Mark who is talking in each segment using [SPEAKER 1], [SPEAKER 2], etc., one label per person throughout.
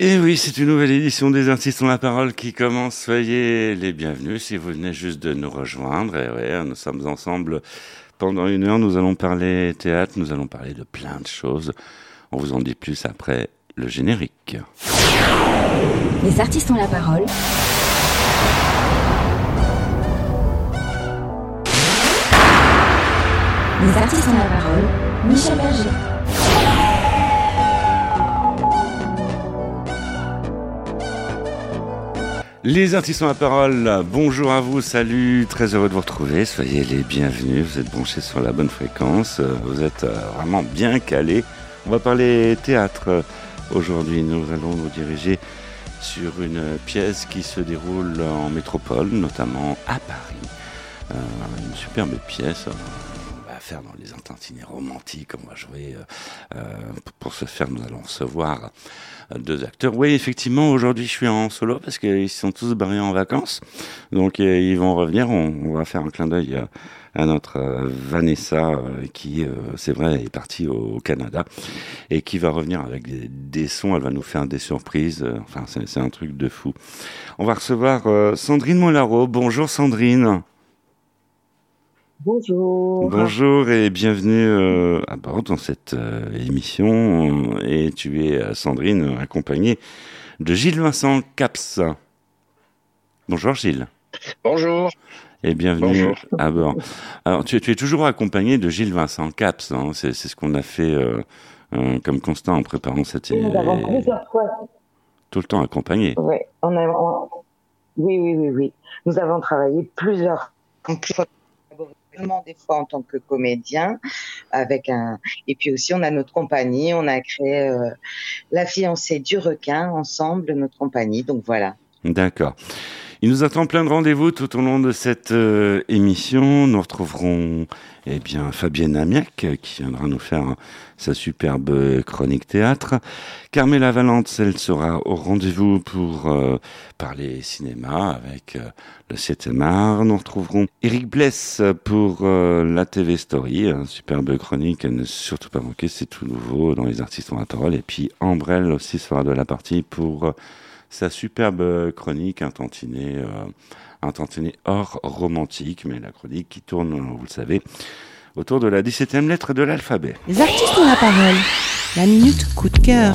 [SPEAKER 1] Et oui, c'est une nouvelle édition des artistes ont la parole qui commence. Soyez les bienvenus si vous venez juste de nous rejoindre. Et ouais, nous sommes ensemble pendant une heure. Nous allons parler théâtre, nous allons parler de plein de choses. On vous en dit plus après le générique.
[SPEAKER 2] Les artistes ont la parole. Les artistes ont la parole. Michel Berger.
[SPEAKER 1] Les artistes ont la parole, bonjour à vous, salut, très heureux de vous retrouver, soyez les bienvenus, vous êtes branchés sur la bonne fréquence, vous êtes euh, vraiment bien calés. On va parler théâtre aujourd'hui, nous allons nous diriger sur une pièce qui se déroule en métropole, notamment à Paris. Euh, une superbe pièce, on va faire dans les intantinés romantiques, on va jouer, euh, pour ce faire nous allons recevoir deux acteurs. Oui, effectivement, aujourd'hui je suis en solo parce qu'ils sont tous barrés en vacances. Donc euh, ils vont revenir. On, va faire un clin d'œil à, notre euh, Vanessa euh, qui, c'est vrai, est partie au, Canada et qui va revenir avec des, sons. Elle va nous faire des surprises. Enfin, c'est un truc de fou. On va recevoir Sandrine Molaro. Bonjour Sandrine.
[SPEAKER 3] Bonjour.
[SPEAKER 1] Bonjour et bienvenue euh, à bord dans cette euh, émission. Et tu es, euh, Sandrine, accompagnée de Gilles Vincent Caps. Bonjour Gilles.
[SPEAKER 4] Bonjour.
[SPEAKER 1] Et bienvenue à bord. Alors, tu, es toujours accompagné de Gilles Vincent Caps. Hein. c'est, ce qu'on a fait comme constat en préparant cette
[SPEAKER 3] émission. Nous avons plusieurs fois.
[SPEAKER 1] Tout le temps accompagné.
[SPEAKER 3] Oui, on a, oui, oui, oui, oui. Nous avons travaillé plusieurs fois des fois en tant que comédien avec un et puis aussi on a notre compagnie on a créé euh, la fiancée du requin ensemble notre compagnie. Donc voilà.
[SPEAKER 1] D'accord il nous attend plein de rendez-vous tout au long de cette euh, émission. Nous retrouverons eh bien Fabienne Amiac qui viendra nous faire sa superbe chronique théâtre. Carmela Valente, elle sera au rendez-vous pour euh, parler cinéma avec euh, le 7 art. Nous retrouverons Eric Bless pour la TV Story, superbe chronique à ne surtout pas manquer, c'est tout nouveau dans les artistes en parole. Et puis Ambrelle aussi sera de la partie pour sa superbe chronique intantinée, euh, tantinet hors romantique, mais la chronique qui tourne, vous le savez, autour de la 17e lettre de l'alphabet.
[SPEAKER 2] Les artistes ont la parole. La minute coup de cœur.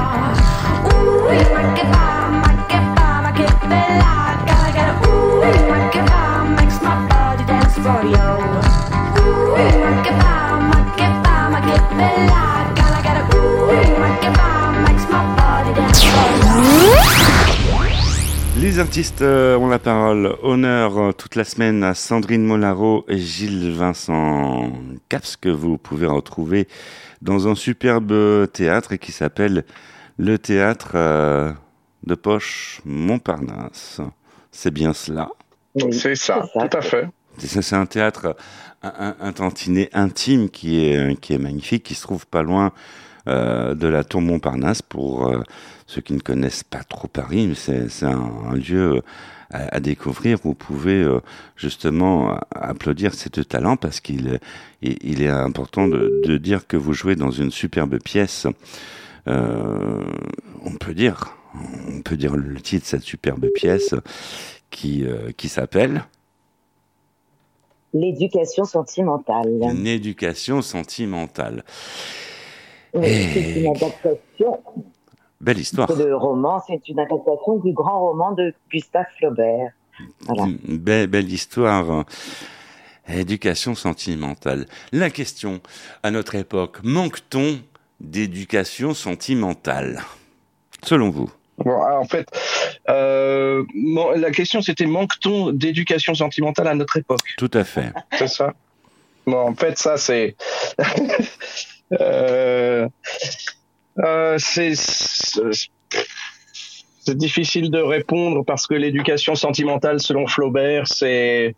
[SPEAKER 1] artistes euh, ont la parole. Honneur euh, toute la semaine à Sandrine Molaro et Gilles Vincent. Caps que vous pouvez retrouver dans un superbe théâtre qui s'appelle le théâtre euh, de poche Montparnasse. C'est bien cela?
[SPEAKER 4] C'est ça, tout à fait.
[SPEAKER 1] C'est un théâtre un, tantinet intime qui est, qui est magnifique, qui se trouve pas loin de la tour Montparnasse pour ceux qui ne connaissent pas trop Paris, c'est un, lieu à, découvrir vous pouvez euh, justement applaudir ces deux talents parce qu'il il est important de, dire que vous jouez dans une superbe pièce. Euh, on peut dire, on peut dire le titre de cette superbe pièce qui, euh, qui s'appelle
[SPEAKER 3] L'éducation sentimentale.
[SPEAKER 1] Une éducation sentimentale.
[SPEAKER 3] c'est une adaptation
[SPEAKER 1] Belle histoire.
[SPEAKER 3] Le roman, c'est une adaptation du grand roman de Gustave Flaubert.
[SPEAKER 1] Voilà. Belle histoire. Éducation sentimentale. La question, à notre époque, manque-t-on d'éducation sentimentale? Selon vous
[SPEAKER 4] en fait, euh, la question c'était manque-t-on d'éducation sentimentale à notre époque?
[SPEAKER 1] Tout à fait.
[SPEAKER 4] C'est ça. Bon, en fait, ça c'est. euh, euh, c'est c'est difficile de répondre parce que l'éducation sentimentale, selon Flaubert, c'est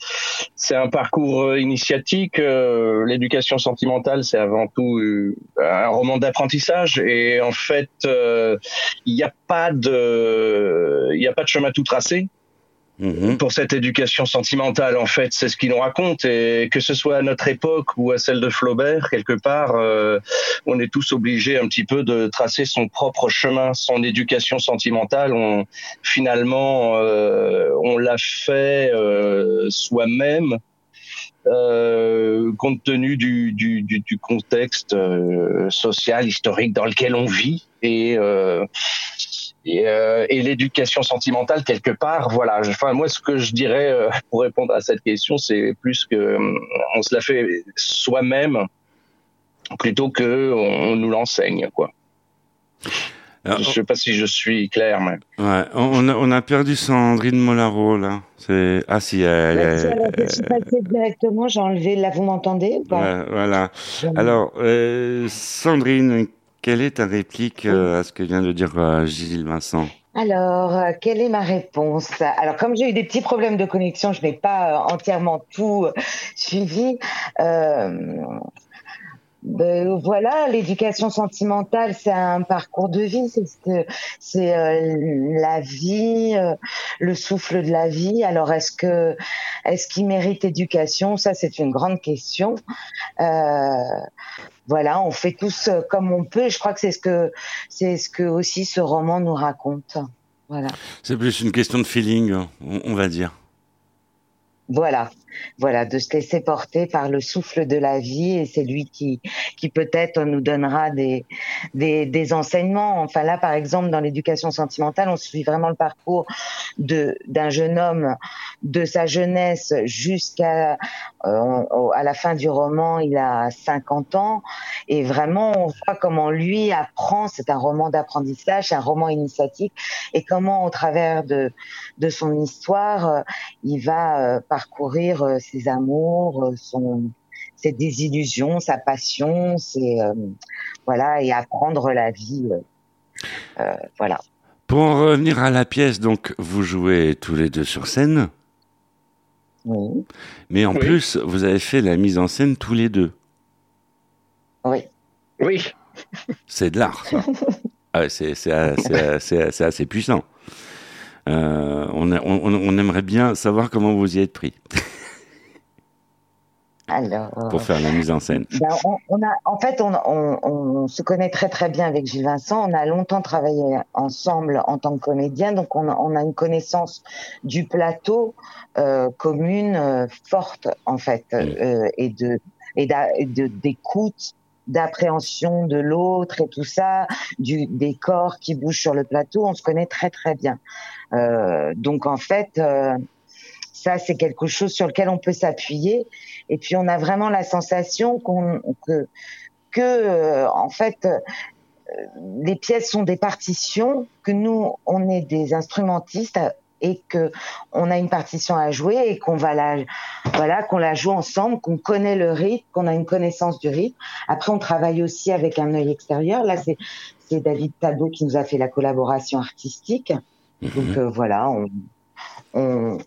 [SPEAKER 4] c'est un parcours euh, initiatique. Euh, l'éducation sentimentale, c'est avant tout euh, un roman d'apprentissage et en fait, il n'y a pas de il y a pas de chemin tout tracé. Mhm. pour cette éducation sentimentale. En fait, c'est ce qu'il nous raconte. Et que ce soit à notre époque ou à celle de Flaubert, quelque part, euh, on est tous obligés un petit peu de tracer son propre chemin, son éducation sentimentale. On, finalement, euh, on l'a fait euh, soi-même. compte tenu du, du, du, du contexte social, historique dans lequel on vit, et et, euh, et l'éducation sentimentale quelque part voilà. Enfin moi ce que je dirais euh, pour répondre à cette question c'est plus que euh, on se la fait soi-même plutôt que on, nous l'enseigne quoi. Alors, je sais pas si je suis clair mais.
[SPEAKER 1] Ouais on a, on a perdu Sandrine Molaro là. C'est ah si elle,
[SPEAKER 3] elle, je suis passée directement j'ai enlevé là vous m'entendez
[SPEAKER 1] ouais, voilà. Alors euh, Sandrine quelle est ta réplique euh, à ce que vient de dire euh, Gilles Vincent?
[SPEAKER 3] Alors, euh, quelle est ma réponse? Alors, comme j'ai eu des petits problèmes de connexion, je n'ai pas entièrement tout suivi. Ben, voilà, l'éducation sentimentale, c'est un parcours de vie, c'est la vie, le souffle de la vie. Alors est-ce que est-ce qu'il mérite éducation? Ça, c'est une grande question. Voilà, on fait tous comme on peut. Et je crois que c'est ce que c'est ce que aussi ce roman nous raconte. Voilà.
[SPEAKER 1] C'est plus une question de feeling, on va dire.
[SPEAKER 3] Voilà, voilà, de se laisser porter par le souffle de la vie et c'est lui qui, qui peut-être nous donnera des, des, des, enseignements. Enfin là, par exemple, dans l'éducation sentimentale, on suit vraiment le parcours de d'un jeune homme de sa jeunesse jusqu'à euh, à la fin du roman, il a 50 ans et vraiment on voit comment lui apprend. C'est un roman d'apprentissage, un roman initiatique et comment au travers de de son histoire, euh, il va euh, parcourir euh, ses amours, euh, son, ses désillusions, sa passion, c'est euh, voilà et apprendre la vie, voilà.
[SPEAKER 1] Pour en revenir à la pièce, donc vous jouez tous les deux sur scène.
[SPEAKER 3] Oui.
[SPEAKER 1] Mais en plus, vous avez fait la mise en scène tous les deux.
[SPEAKER 3] Oui.
[SPEAKER 4] Oui.
[SPEAKER 1] C'est de l'art, ça. ah, c'est assez puissant. Euh, on, on, on, aimerait bien savoir comment vous y êtes pris.
[SPEAKER 3] Alors,
[SPEAKER 1] pour faire la mise en scène.
[SPEAKER 3] Ben on, a, en fait, on, se connaît très très bien avec Gilles Vincent. On a longtemps travaillé ensemble en tant que comédien, donc on, a une connaissance du plateau euh, commune euh, forte en fait, euh, et de et d'écoute d'appréhension de l'autre et tout ça, du, des corps qui bougent sur le plateau, on se connaît très très bien. Euh, donc en fait, euh, ça c'est quelque chose sur lequel on peut s'appuyer. Et puis on a vraiment la sensation qu'on que que euh, en fait les pièces sont des partitions, que nous on est des instrumentistes et que on a une partition à jouer et qu'on va la voilà qu'on la joue ensemble, qu'on connaît le rythme, qu'on a une connaissance du rythme. Après, on travaille aussi avec un œil extérieur. Là, c'est c'est David Tadot qui nous a fait la collaboration artistique. Mhm. Donc euh, voilà, on, on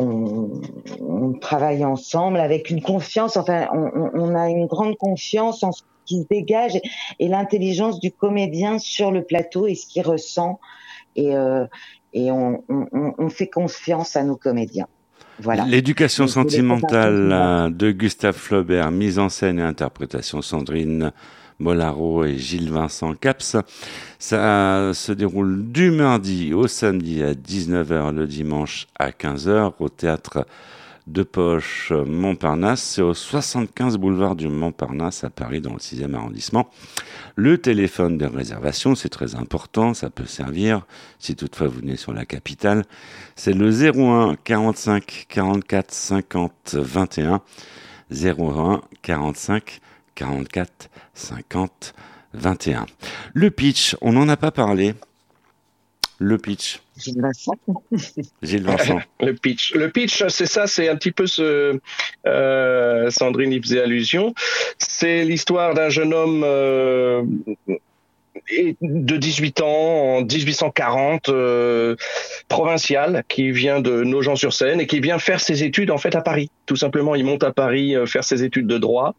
[SPEAKER 3] on, on, travaille ensemble avec une confiance. Enfin, on, on, a une grande confiance en ce qui se dégage et, l'intelligence du comédien sur le plateau et ce qu'il ressent. Et, euh, et on, on, on, fait confiance à nos comédiens. Voilà.
[SPEAKER 1] L'éducation sentimentale de Gustave Flaubert, mise en scène et interprétation Sandrine Molaro et Gilles Vincent Caps. Ça se déroule du mardi au samedi à 19h, le dimanche à 15h au théâtre de Poche Montparnasse. C'est au 75 boulevard du Montparnasse à Paris dans le 6e arrondissement. Le téléphone de réservation, c'est très important, ça peut servir si toutefois vous venez sur la capitale. C'est le 01 45 44 50 21. 01 45 44 50 21. Le pitch, on n'en a pas parlé. Le pitch.
[SPEAKER 3] Gilles Vincent.
[SPEAKER 1] Gilles Vincent.
[SPEAKER 4] le pitch. Le pitch, c'est ça, c'est un petit peu ce. Euh, Sandrine y faisait allusion. C'est l'histoire d'un jeune homme euh, de 18 ans, en 1840, euh, provincial, qui vient de Nogent-sur-Seine et qui vient faire ses études en fait à Paris. Tout simplement, il monte à Paris euh, faire ses études de droit.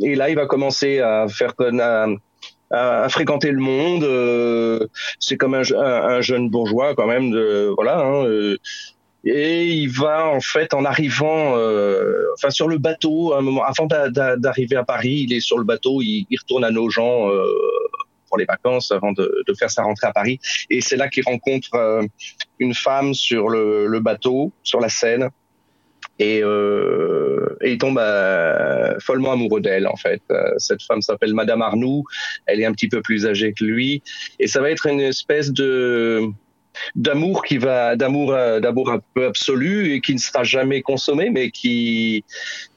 [SPEAKER 4] Et là, il va commencer à faire à, à, fréquenter le monde. Euh, c'est comme un, un, jeune bourgeois quand même. De, voilà. Hein, euh, et il va en fait en arrivant, euh, enfin sur le bateau, un moment avant d'arriver à Paris, il est sur le bateau, il, il retourne à Nogent euh, les vacances avant de, faire sa rentrée à Paris. Et c'est là qu'il rencontre euh, une femme sur le, bateau, sur la Seine. Et, euh, il tombe euh, follement amoureux d'elle en fait. Cette femme s'appelle Madame Arnoux. Elle est un petit peu plus âgée que lui, et ça va être une espèce de d'amour qui va d'amour d'amour un peu absolu et qui ne sera jamais consommé, mais qui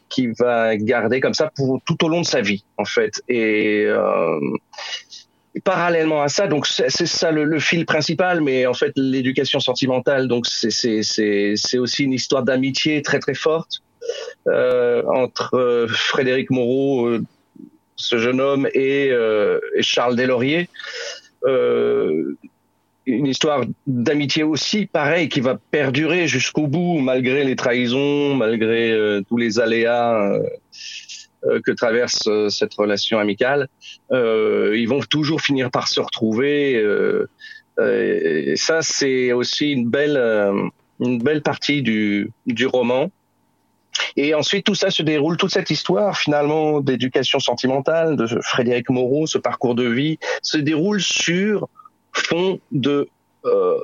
[SPEAKER 4] qui va garder comme ça pour tout au long de sa vie en fait. Et parallèlement à ça, donc c'est ça le, le, fil principal, mais en fait l'éducation sentimentale, donc c'est aussi une histoire d'amitié très très forte euh, entre euh, Frédéric Moreau, euh, ce jeune homme, et, euh, Charles Deslauriers. Une histoire d'amitié aussi, pareil, qui va perdurer jusqu'au bout, malgré les trahisons, malgré tous les aléas que traverse euh, cette relation amicale, euh, ils vont toujours finir par se retrouver. et ça, c'est aussi une belle, une belle partie du, du roman. Et ensuite, tout ça se déroule, toute cette histoire finalement d'éducation sentimentale de Frédéric Moreau, ce parcours de vie, se déroule sur fond de euh,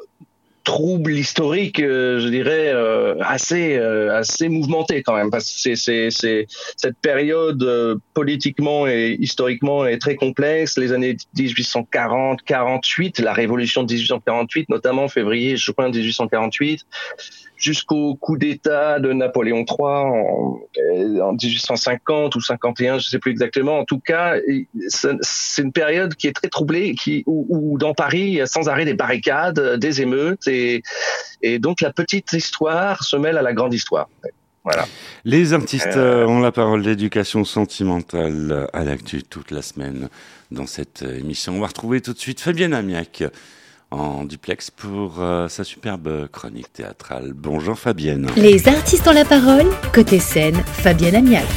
[SPEAKER 4] trouble historique, euh, je dirais, euh, assez euh, assez mouvementé quand même, parce que c'est c'est cette période politiquement et historiquement est très complexe. Les années 1840, 48, la révolution de 1848, notamment février, crois, 1848 jusqu'au coup d'État de Napoléon III en, en, 1850 ou 51, je sais plus exactement. En tout cas, c'est une période qui est très troublée, qui où, où, dans Paris, il y a sans arrêt des barricades, des émeutes, et, et donc la petite histoire se mêle à la grande histoire. Voilà.
[SPEAKER 1] Les artistes euh... ont la parole d'éducation sentimentale à l'actu toute la semaine dans cette émission. On va retrouver tout de suite Fabienne Amiac en duplex pour euh, sa superbe chronique théâtrale. Bonjour Fabienne.
[SPEAKER 2] Les artistes ont la parole, côté scène, Fabienne Amiac.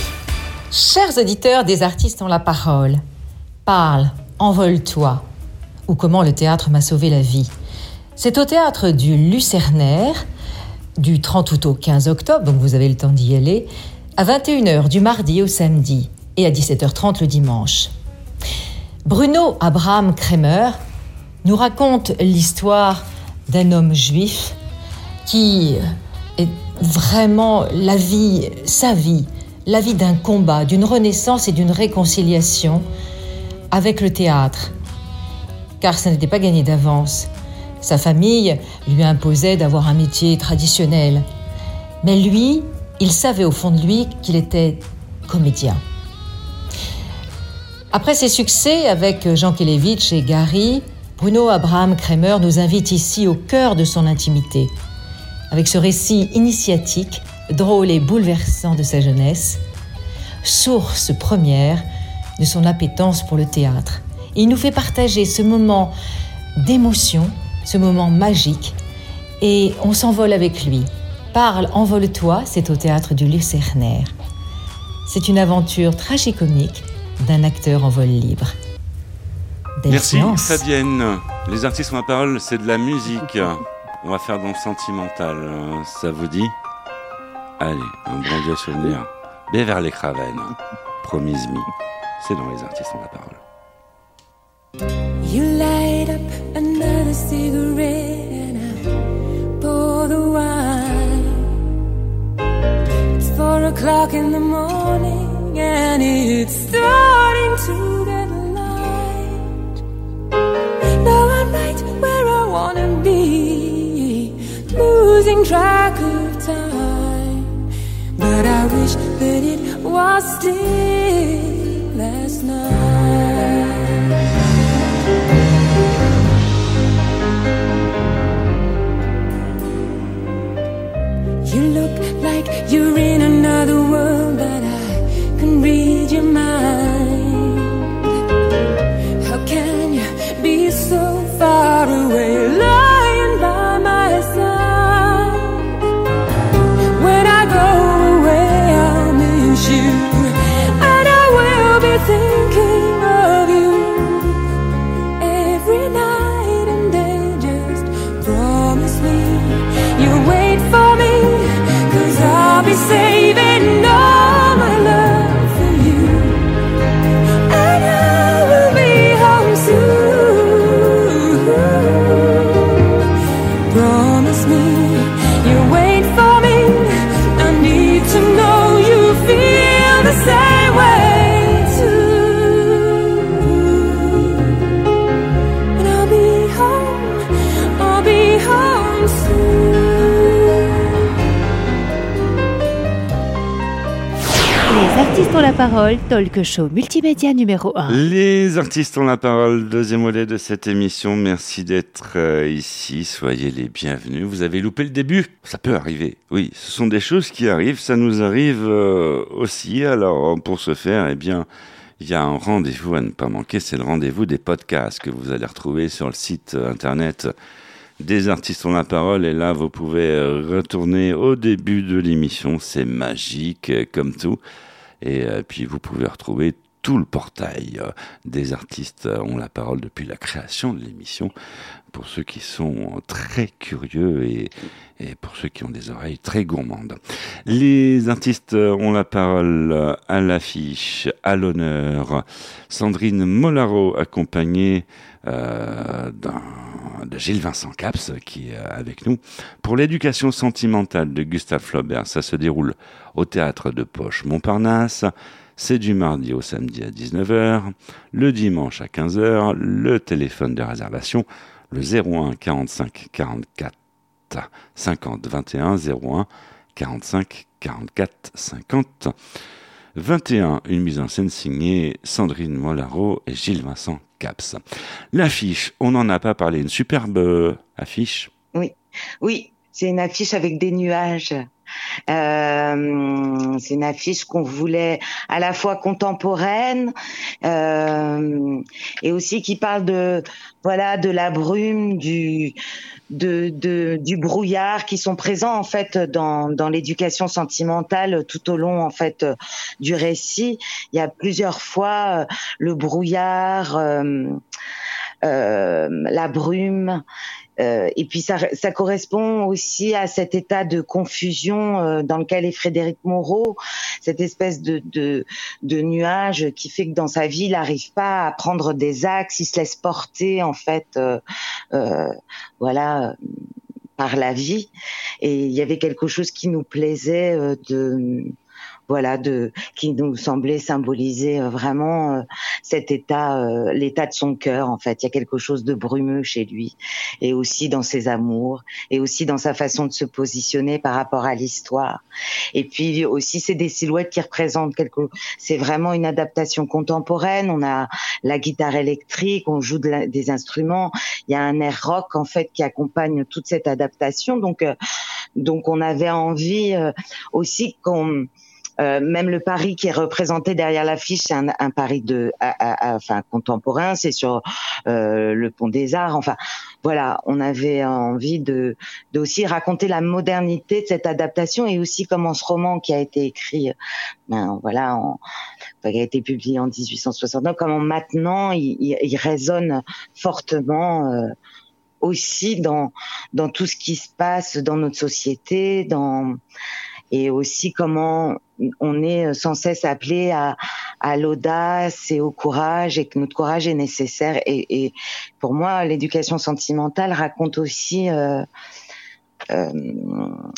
[SPEAKER 5] Chers auditeurs des artistes ont la parole, parle, envole-toi, ou comment le théâtre m'a sauvé la vie. C'est au théâtre du Lucernaire, du 30 août au 15 octobre, donc vous avez le temps d'y aller, à 21h du mardi au samedi et à 17h30 le dimanche. Bruno Abraham Kremer nous raconte l'histoire d'un homme juif qui est vraiment la vie, sa vie, la vie d'un combat, d'une renaissance et d'une réconciliation avec le théâtre. Car ça n'était pas gagné d'avance. Sa famille lui imposait d'avoir un métier traditionnel. Mais lui, il savait au fond de lui qu'il était comédien. Après ses succès avec Jean Kelevitch et Gary, Bruno Abraham Kremer nous invite ici au cœur de son intimité, avec ce récit initiatique, drôle et bouleversant de sa jeunesse, source première de son appétence pour le théâtre. Il nous fait partager ce moment d'émotion, ce moment magique, et on s'envole avec lui. Parle, envole-toi, c'est au théâtre du Lucernaire. C'est une aventure tragicomique d'un acteur en vol libre.
[SPEAKER 1] Merci Fabienne. Les artistes ont la parole, c'est de la musique. On va faire dans le sentimental. Ça vous dit? Allez, un bon vieux souvenir. Béverly Craven, Promise Me. C'est dans les artistes ont la parole.
[SPEAKER 6] You light up another cigarette and I pour the wine. It's four o'clock in the morning and it's starting to get where I wanna be, losing track of time. But I wish that it was still last night.
[SPEAKER 2] You look like you really parole, talk show multimédia numéro 1.
[SPEAKER 1] Les artistes ont la parole, deuxième volet de cette émission. Merci d'être euh, ici, soyez les bienvenus. Vous avez loupé le début, ça peut arriver. Oui, ce sont des choses qui arrivent, ça nous arrive euh, aussi. Alors pour ce faire, eh bien, il y a un rendez-vous à ne pas manquer, c'est le rendez-vous des podcasts que vous allez retrouver sur le site euh, internet des artistes ont la parole et là vous pouvez retourner au début de l'émission, c'est magique comme tout. Et euh, puis vous pouvez retrouver tout le portail des artistes ont la parole depuis la création de l'émission pour ceux qui sont très curieux et, et, pour ceux qui ont des oreilles très gourmandes. Les artistes ont la parole à l'affiche, à l'honneur. Sandrine Molaro accompagnée euh, de Gilles Vincent Caps qui est avec nous pour l'éducation sentimentale de Gustave Flaubert. Ça se déroule au théâtre de Poche Montparnasse. C'est du mardi au samedi à 19h, le dimanche à 15h, le téléphone de réservation, le 01 45 44 50 21 01 45 44 50 21, une mise en scène signée Sandrine Molaro et Gilles Vincent Caps. L'affiche, on n'en a pas parlé, une superbe affiche?
[SPEAKER 3] Oui, oui, c'est une affiche avec des nuages. Euh, c'est une affiche qu'on voulait à la fois contemporaine euh, et aussi qui parle de voilà de la brume, du du brouillard qui sont présents en fait dans, dans l'éducation sentimentale tout au long en fait du récit. Il y a plusieurs fois euh, le brouillard, la brume. Euh, et puis ça, ça, correspond aussi à cet état de confusion euh, dans lequel est Frédéric Moreau, cette espèce de, de, de, nuage qui fait que dans sa vie, il n'arrive pas à prendre des axes, il se laisse porter en fait, euh, euh voilà, par la vie. Et il y avait quelque chose qui nous plaisait de voilà, de qui nous semblait symboliser euh, vraiment euh, cet état, euh, l'état de son cœur. En fait, il y a quelque chose de brumeux chez lui, et aussi dans ses amours, et aussi dans sa façon de se positionner par rapport à l'histoire. Et puis aussi, c'est des silhouettes qui représentent quelque. C'est vraiment une adaptation contemporaine. On a la guitare électrique, on joue des instruments. Il y a un air rock en fait qui accompagne toute cette adaptation. Donc, donc on avait envie aussi qu'on euh, même le Paris qui est représenté derrière l'affiche, c'est un, un, Paris de, enfin contemporain. C'est sur euh, le Pont des Arts. Enfin, voilà, on avait envie de, de aussi raconter la modernité de cette adaptation et aussi comment ce roman qui a été écrit, ben voilà, en, qui a été publié en 1869, comment maintenant il, il, il résonne fortement. Euh, aussi dans dans tout ce qui se passe dans notre société, dans et aussi comment on est sans cesse appelé à, à l'audace et au courage et que notre courage est nécessaire. Et, et pour moi, l'éducation sentimentale raconte aussi euh, euh,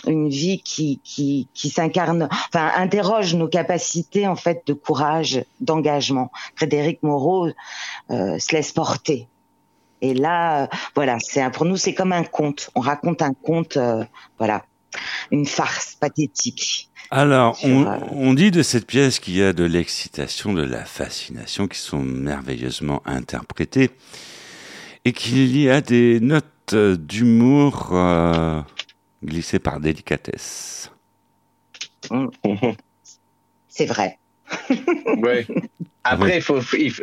[SPEAKER 3] une vie qui, qui, qui s'incarne, enfin interroge nos capacités en fait de courage, d'engagement. Frédéric Moreau euh, se laisse porter. Et là, voilà, c'est pour nous c'est comme un conte. On raconte un conte, euh, voilà, une farce pathétique.
[SPEAKER 1] Alors, on, on, dit de cette pièce qu'il y a de l'excitation, de la fascination qui sont merveilleusement interprétées et qu'il y a des notes d'humour euh, glissées par délicatesse.
[SPEAKER 3] Mmh. C'est vrai.
[SPEAKER 4] ouais. Après, il faut, il faut,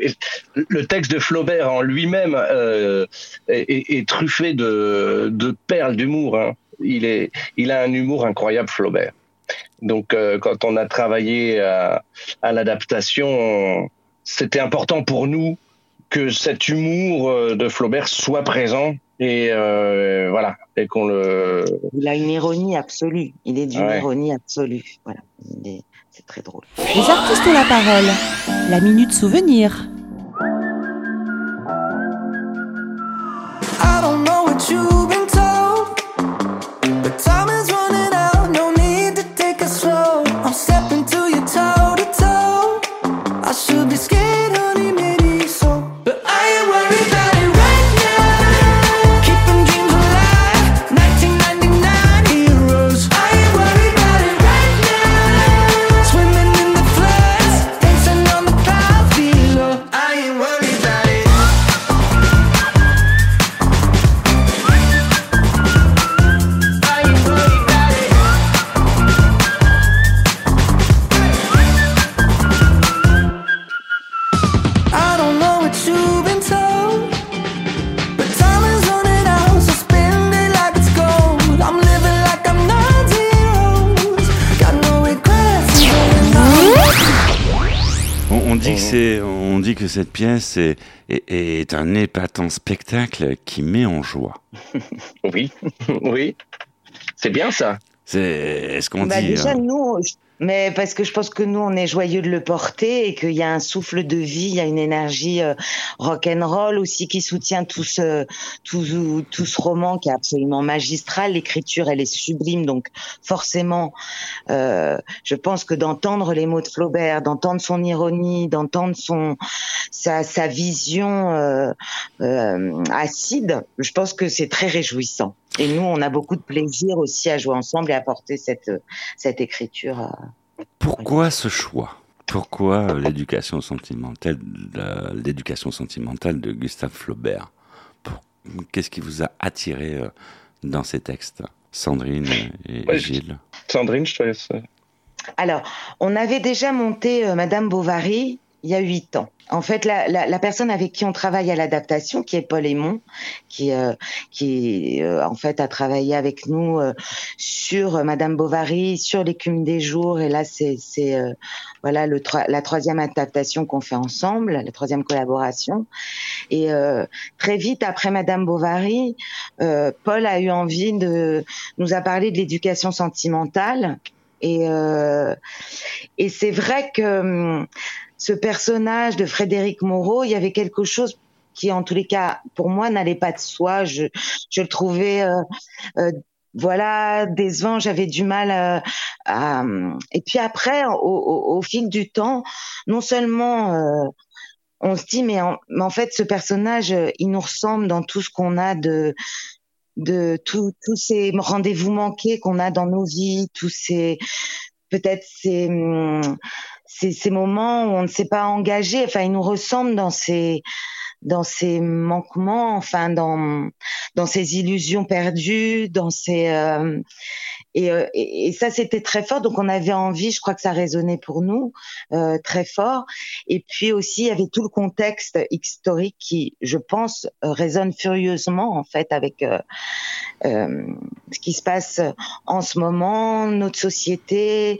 [SPEAKER 4] le texte de Flaubert en lui-même euh, est, est, truffé de, de perles d'humour. Hein. Il, est, il a un humour incroyable, Flaubert. Donc, euh, quand on a travaillé à, à l'adaptation, c'était important pour nous que cet humour euh, de Flaubert soit présent et euh, voilà et qu'on le.
[SPEAKER 3] Il a une ironie absolue. Il est d'une ouais. ironie absolue. Voilà. C'est très drôle.
[SPEAKER 2] Les artistes ont la parole. La minute souvenir.
[SPEAKER 1] Cette pièce est, est, est un épatant spectacle qui met en joie.
[SPEAKER 4] Oui, oui. C'est bien ça.
[SPEAKER 1] C'est, est-ce qu'on
[SPEAKER 3] Bah,
[SPEAKER 1] dit
[SPEAKER 3] déjà,
[SPEAKER 1] euh,
[SPEAKER 3] nous, mais parce que je pense que nous, on est joyeux de le porter et qu'il y a un souffle de vie, il y a une énergie euh, rock'n'roll aussi qui soutient tout ce, tout, tout ce roman qui est absolument magistral. L'écriture, elle est sublime, donc forcément, euh, je pense que d'entendre les mots de Flaubert, d'entendre son ironie, d'entendre son sa, sa vision euh, euh, acide, je pense que c'est très réjouissant. Et nous, on a beaucoup de plaisir aussi à jouer ensemble et à porter cette cette écriture. euh,
[SPEAKER 1] Pourquoi ce choix? Pourquoi euh, l'éducation sentimentale, l'éducation sentimentale de Gustave Flaubert? Qu'est-ce qui vous a attiré euh, dans ces textes, Sandrine et
[SPEAKER 4] Ouais,
[SPEAKER 1] Gilles?
[SPEAKER 4] Sandrine, je te laisse.
[SPEAKER 3] Alors, on avait déjà monté euh, Madame Bovary il y a huit ans. En fait, la, la, la personne avec qui on travaille à l'adaptation, qui est Paul Aymon, qui, euh, qui euh, en fait a travaillé avec nous euh, sur euh, Madame Bovary, sur l'écume des jours, et là c'est euh, voilà le la troisième adaptation qu'on fait ensemble, la troisième collaboration. Et euh, très vite après Madame Bovary, Paul a eu envie de nous a parlé de l'éducation sentimentale et et c'est vrai que hum, ce personnage de Frédéric Moreau, il y avait quelque chose qui, en tous les cas, pour moi, n'allait pas de soi. Je, je le trouvais, euh, euh, voilà, décevant. J'avais du mal euh, à. Et puis après, au, au, au fil du temps, non seulement euh, on se dit, mais en, mais en fait, ce personnage, euh, il nous ressemble dans tout ce qu'on a de de tous ces rendez-vous manqués qu'on a dans nos vies, tous ces peut-être ces, hum, ces moments où on ne s'est pas engagé. Enfin, il nous ressemble dans ces dans ces manquements, enfin dans dans ces illusions perdues, dans ces euh, et, euh, et, et ça c'était très fort. Donc on avait envie, je crois que ça résonnait pour nous euh, très fort. Et puis aussi il y avait tout le contexte historique qui, je pense, euh, résonne furieusement en fait avec euh, euh, ce qui se passe en ce moment, notre société,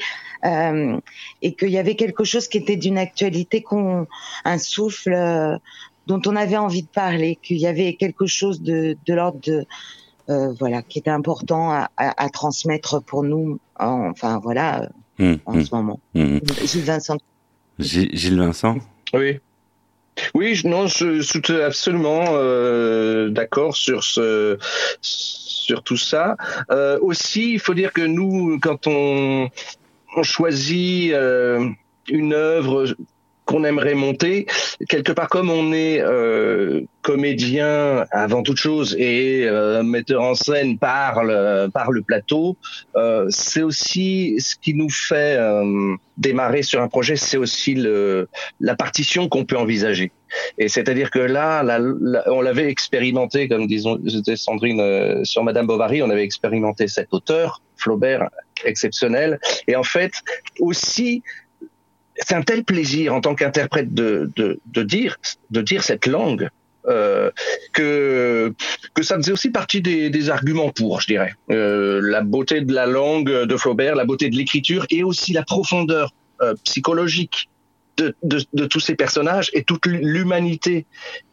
[SPEAKER 3] et qu'il y avait quelque chose qui était d'une actualité, qu'on, un souffle dont on avait envie de parler, qu'il y avait quelque chose de, de l'ordre de voilà qui était important à, à, à transmettre pour nous, en- enfin voilà, euh,
[SPEAKER 1] Hum,
[SPEAKER 3] en
[SPEAKER 1] hum,
[SPEAKER 3] ce moment.
[SPEAKER 1] hum.
[SPEAKER 3] Gilles Vincent.
[SPEAKER 1] Gi- Gilles Vincent?
[SPEAKER 4] Oui. Oui, je- non, je suis tout- absolument euh, d'accord sur ce, sur tout ça. Euh, aussi, il faut dire que nous, quand on, on choisit euh, une œuvre qu'on aimerait monter, quelque part comme on est euh, comédien avant toute chose et euh, metteur en scène par le, par le plateau, euh, c'est aussi ce qui nous fait euh, démarrer sur un projet, c'est aussi le, la partition qu'on peut envisager. Et c'est-à-dire que là, la- on l'avait expérimenté, comme disons, Sandrine euh, sur Madame Bovary, on avait expérimenté cet auteur, Flaubert, exceptionnel. Et en fait, aussi, c'est un tel plaisir en tant qu'interprète de, de, de dire, de dire cette langue. euh, que que ça faisait aussi partie des, des arguments pour, je dirais, Euh, la beauté de la langue de Flaubert, la beauté de l'écriture et aussi la profondeur euh, psychologique de, de, de tous ces personnages et toute l'humanité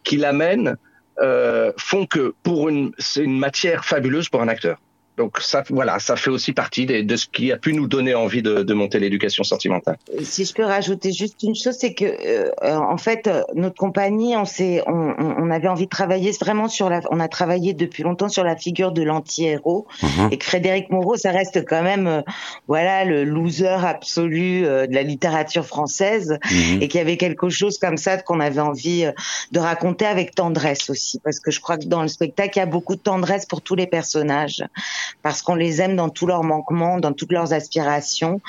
[SPEAKER 4] qu'il amène euh, font que pour une c'est une matière fabuleuse pour un acteur. Donc ça voilà, ça fait aussi partie des- de ce qui a pu nous donner envie de, de monter l'éducation sentimentale.
[SPEAKER 3] si je peux rajouter juste une chose, c'est que euh, euh, en fait euh, notre compagnie, on s'est, on, on avait envie de travailler vraiment sur la, on a travaillé depuis longtemps sur la figure de l'anti-héros
[SPEAKER 1] Mhm.
[SPEAKER 3] et que Frédéric Moreau, ça reste quand même, euh, voilà, le loser absolu euh, de la littérature française
[SPEAKER 1] Mhm.
[SPEAKER 3] et qu'il y avait quelque chose comme ça qu'on avait envie euh, de raconter avec tendresse aussi, parce que je crois que dans le spectacle, il y a beaucoup de tendresse pour tous les personnages, parce qu'on les aime dans tous leurs manquements, dans toutes leurs aspirations,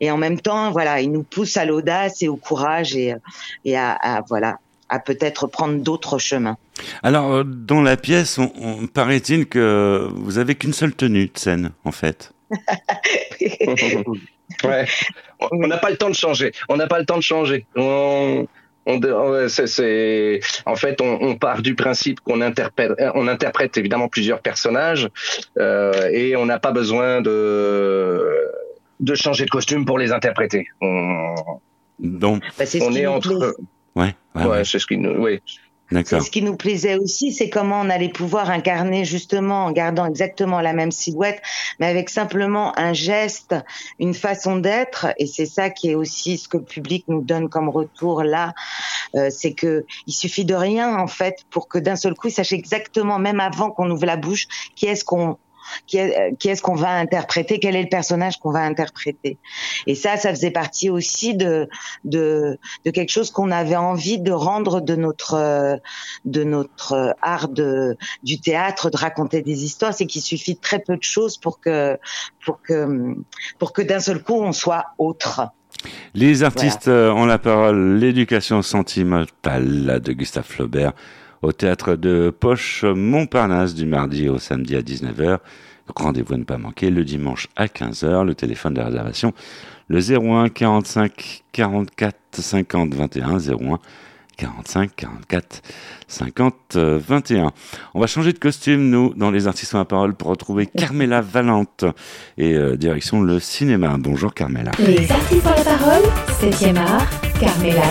[SPEAKER 3] et en même temps, voilà, ils nous poussent à l'audace et au courage et, et à, à, voilà, à peut-être prendre d'autres chemins.
[SPEAKER 1] Alors, euh, dans la pièce, on, on- paraît-il que vous avez qu'une seule tenue de scène, en fait.
[SPEAKER 4] ouais. On n'a pas le temps de changer. On n'a pas le temps de changer. On, on, ouais, c'est, c'est- en fait, on, on part du principe qu'on interprète, on interprète évidemment plusieurs personnages euh, et on n'a pas besoin de de changer de costume pour les interpréter. On-
[SPEAKER 1] Donc,
[SPEAKER 3] Bah,
[SPEAKER 4] On est entre.
[SPEAKER 1] ouais, ouais,
[SPEAKER 4] Ouais,
[SPEAKER 1] ouais,
[SPEAKER 4] c'est ce qui nous. Oui.
[SPEAKER 1] D'accord.
[SPEAKER 3] ce qui nous plaisait aussi, c'est comment on allait pouvoir incarner justement en gardant exactement la même silhouette, mais avec simplement un geste, une façon d'être. Et c'est ça qui est aussi ce que le public nous donne comme retour là, euh, c'est que il suffit de rien en fait pour que d'un seul coup, il sache exactement, même avant qu'on ouvre la bouche, qui est-ce qu'on euh, qui est-ce qu'on va interpréter, quel est le personnage qu'on va interpréter? Et ça, ça faisait partie aussi de quelque chose qu'on avait envie de rendre de notre euh, euh, art du théâtre, de raconter des histoires, c'est qu'il suffit de très peu de choses pour que pour que pour que d'un seul coup on soit autre.
[SPEAKER 1] Les artistes ont la parole. L'éducation sentimentale de Gustave Flaubert au théâtre de Poche Montparnasse du mardi au samedi à 19h. Rendez-vous à ne pas manquer le dimanche à 15h. Le téléphone de réservation, le 01 45 44 50 21 01 45 44 50 euh, 21. On va changer de costume, nous, dans les artistes la parole pour retrouver Carmela Valente et euh, direction le cinéma. Bonjour Carmela.
[SPEAKER 7] Les artistes ont la parole, 7e art, Carmela.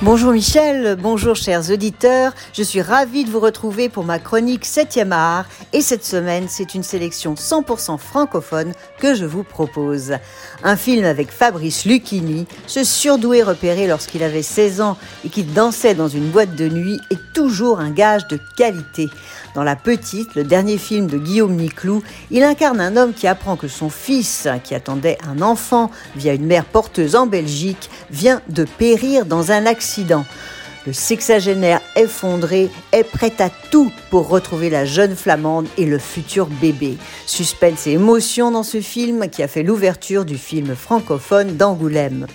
[SPEAKER 8] Bonjour Michel, bonjour chers auditeurs, je suis ravie de vous retrouver pour ma chronique 7e art et cette semaine c'est une sélection 100% francophone que je vous propose. Un film avec Fabrice Lucchini, ce surdoué repéré lorsqu'il avait 16 ans et qui dansait dans une boîte de nuit est toujours un gage de qualité. Dans La Petite, le dernier film de Guillaume Niclou, il incarne un homme qui apprend que son fils, qui attendait un enfant via une mère porteuse en Belgique, vient de périr dans un accident. Le sexagénaire effondré est prêt à tout pour retrouver la jeune flamande et le futur bébé. Suspense et émotion dans ce film qui a fait l'ouverture du film francophone d'Angoulême.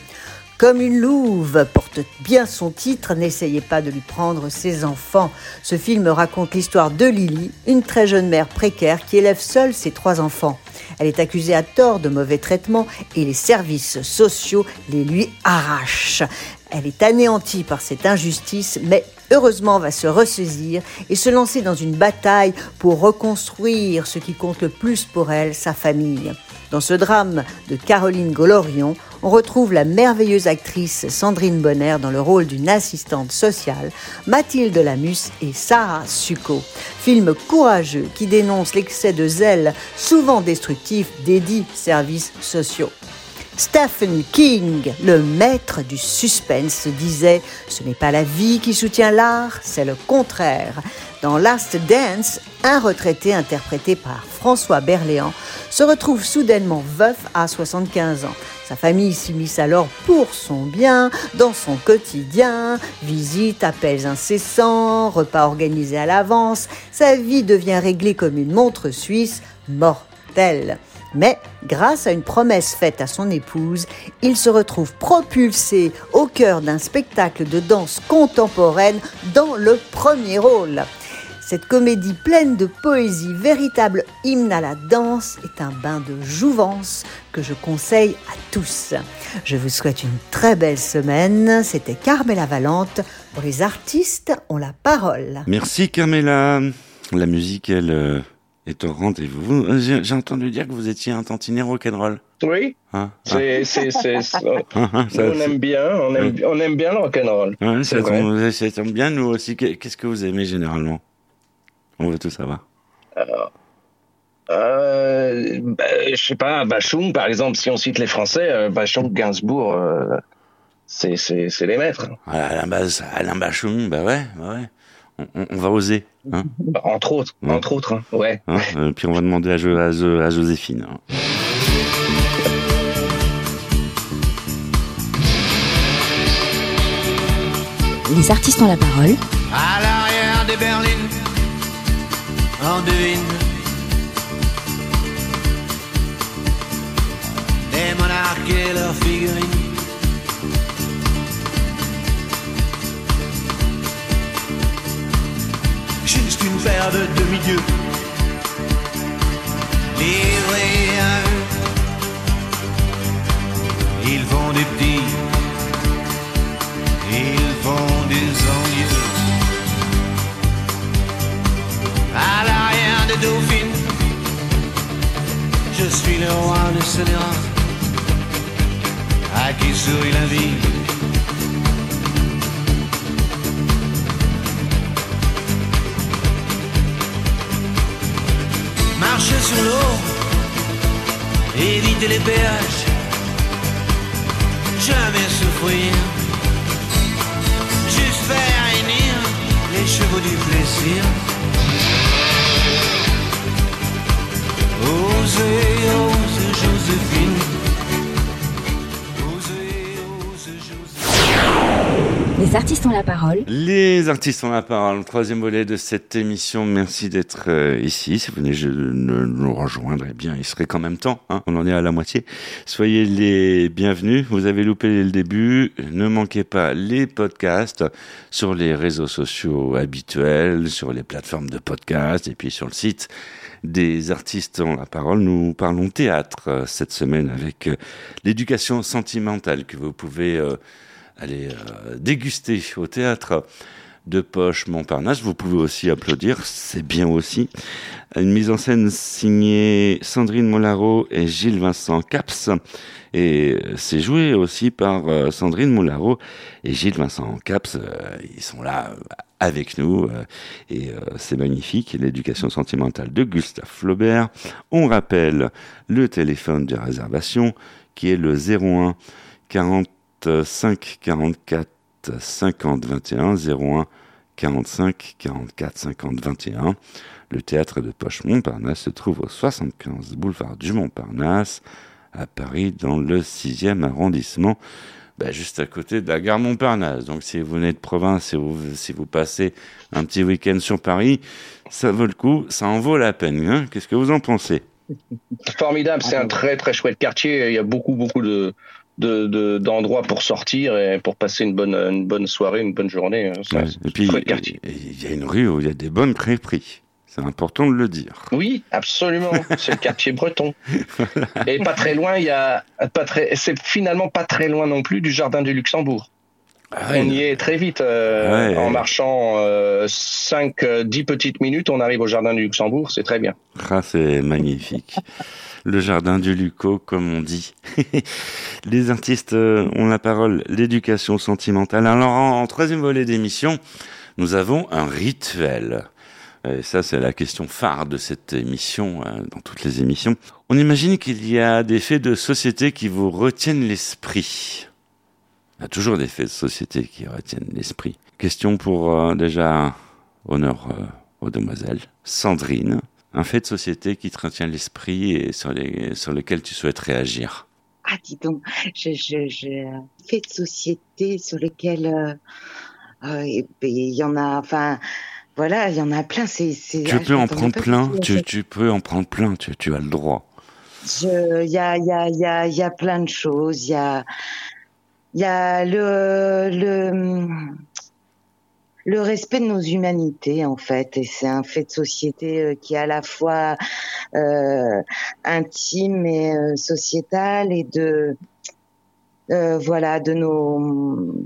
[SPEAKER 8] Comme une louve porte bien son titre, n'essayez pas de lui prendre ses enfants. Ce film raconte l'histoire de Lily, une très jeune mère précaire qui élève seule ses trois enfants. Elle est accusée à tort de mauvais traitements et les services sociaux les lui arrachent. Elle est anéantie par cette injustice, mais heureusement va se ressaisir et se lancer dans une bataille pour reconstruire ce qui compte le plus pour elle, sa famille. Dans ce drame de Caroline Golorion, on retrouve la merveilleuse actrice Sandrine Bonner dans le rôle d'une assistante sociale, Mathilde Lamus et Sarah Succo. Film courageux qui dénonce l'excès de zèle, souvent destructif, des dits services sociaux. Stephen King, le maître du suspense, disait Ce n'est pas la vie qui soutient l'art, c'est le contraire. Dans Last Dance, un retraité interprété par François Berléand se retrouve soudainement veuf à 75 ans. Sa famille s'immisce alors pour son bien, dans son quotidien, visites, appels incessants, repas organisés à l'avance. Sa vie devient réglée comme une montre suisse mortelle. Mais grâce à une promesse faite à son épouse, il se retrouve propulsé au cœur d'un spectacle de danse contemporaine dans le premier rôle. Cette comédie pleine de poésie, véritable hymne à la danse, est un bain de jouvence que je conseille à tous. Je vous souhaite une très belle semaine. C'était Carmela Valente. Pour les artistes, ont la parole.
[SPEAKER 1] Merci Carmela. La musique, elle, euh, est au rendez-vous. Euh, J'ai entendu dire que vous étiez un tantinet rock'n'roll.
[SPEAKER 4] Oui,
[SPEAKER 1] Hein
[SPEAKER 4] c'est, nous, on aime bien, on aime, on aime bien le rock'n'roll.
[SPEAKER 1] Ouais, ça, tombe, ça tombe bien, nous aussi. Qu'est- Qu'est-ce que vous aimez généralement? On veut tout savoir.
[SPEAKER 4] Euh, bah, je sais pas, Bachung, par exemple, si on cite les Français, euh, Bachung, Gainsbourg, euh, c'est, les maîtres.
[SPEAKER 1] Voilà, Alain, Alain Bachung, bah ouais, bah ouais. On, on- va oser, hein,
[SPEAKER 4] Bah, entre autres,
[SPEAKER 1] Ouais.
[SPEAKER 4] entre autres, hein, ouais.
[SPEAKER 1] hein, euh, puis on va demander à, à, à Joséphine. hein.
[SPEAKER 7] Les artistes ont la parole,
[SPEAKER 9] À l'arrière des berlines, on devine des monarques et leurs figurines. Juste une paire de demi-dieux,
[SPEAKER 7] artistes la parole,
[SPEAKER 1] troisième volet de cette émission. Merci d'être euh, ici. Si vous venez je, ne- nous rejoindre, bien, il serait quand même temps. hein. On en est à la moitié. Soyez les bienvenus. Vous avez loupé le début. Ne manquez pas les podcasts sur les réseaux sociaux habituels, sur les plateformes de podcasts et puis sur le site des artistes ont la parole. Nous parlons théâtre euh, cette semaine avec euh, l'éducation sentimentale que vous pouvez aller déguster au théâtre de Poche Montparnasse. Vous pouvez aussi applaudir, c'est bien aussi. Une mise en scène signée Sandrine Molaro et Gilles Vincent Caps. Et euh, c'est joué aussi par euh, Sandrine Moularo et Gilles Vincent Caps. euh, ils sont là avec nous et c'est magnifique. L'éducation sentimentale de Gustave Flaubert. On rappelle le téléphone de réservation qui est le 01 45 44 50 21 01 45 44 50 21. Le théâtre de Poche Montparnasse se trouve au 75 boulevard du Montparnasse à Paris dans le 6e arrondissement. bah, juste à côté de la gare Montparnasse. Donc si vous venez de province, si vous, si vous passez un petit week-end sur Paris, ça vaut le coup, ça en vaut la peine. hein. Qu'est-ce que vous en pensez?
[SPEAKER 4] Formidable, c'est un très très chouette quartier. Il y a beaucoup beaucoup de de- de- d'endroits pour sortir et pour passer une bonne une bonne soirée, une bonne journée.
[SPEAKER 1] Ouais. Et puis, il y a une rue où il y a des bonnes crêperies. C'est important de le dire.
[SPEAKER 4] Oui, absolument. C'est le quartier breton. Et pas très loin, il y a pas très. C'est finalement pas très loin non plus du jardin du Luxembourg.
[SPEAKER 1] Ah
[SPEAKER 4] on y est très vite. euh,
[SPEAKER 1] Ouais.
[SPEAKER 4] en marchant 5-10 petites minutes, on arrive au jardin du Luxembourg. C'est très bien.
[SPEAKER 1] Ah, c'est magnifique. Le jardin du Luco, comme on dit. Les artistes euh, ont la parole, l'éducation sentimentale. Alors, en, troisième volet d'émission, nous avons un rituel. Et ça, c'est la question phare de cette émission, euh, dans toutes les émissions. On imagine qu'il y a des faits de société qui vous retiennent l'esprit. Il y a toujours des faits de société qui retiennent l'esprit. Question pour euh, déjà honneur aux demoiselles. Sandrine, un fait de société qui te retient l'esprit et sur, les, sur lequel tu souhaites réagir.
[SPEAKER 3] Ah, dis donc, je, je, je fais de société sur lesquelles euh, euh, et il y en a, enfin, voilà, il y en a plein. C'est, c'est,
[SPEAKER 1] Tu
[SPEAKER 3] ah,
[SPEAKER 1] peux en prendre plein, tu, tu peux en prendre plein, tu, tu as le droit.
[SPEAKER 3] Il y a, y a, y a, y a plein de choses. Il y a, y a le, le, le respect de nos humanités en fait, et c'est un fait de société euh, qui est à la fois euh, intime et euh, sociétal et de, euh, voilà, de nos,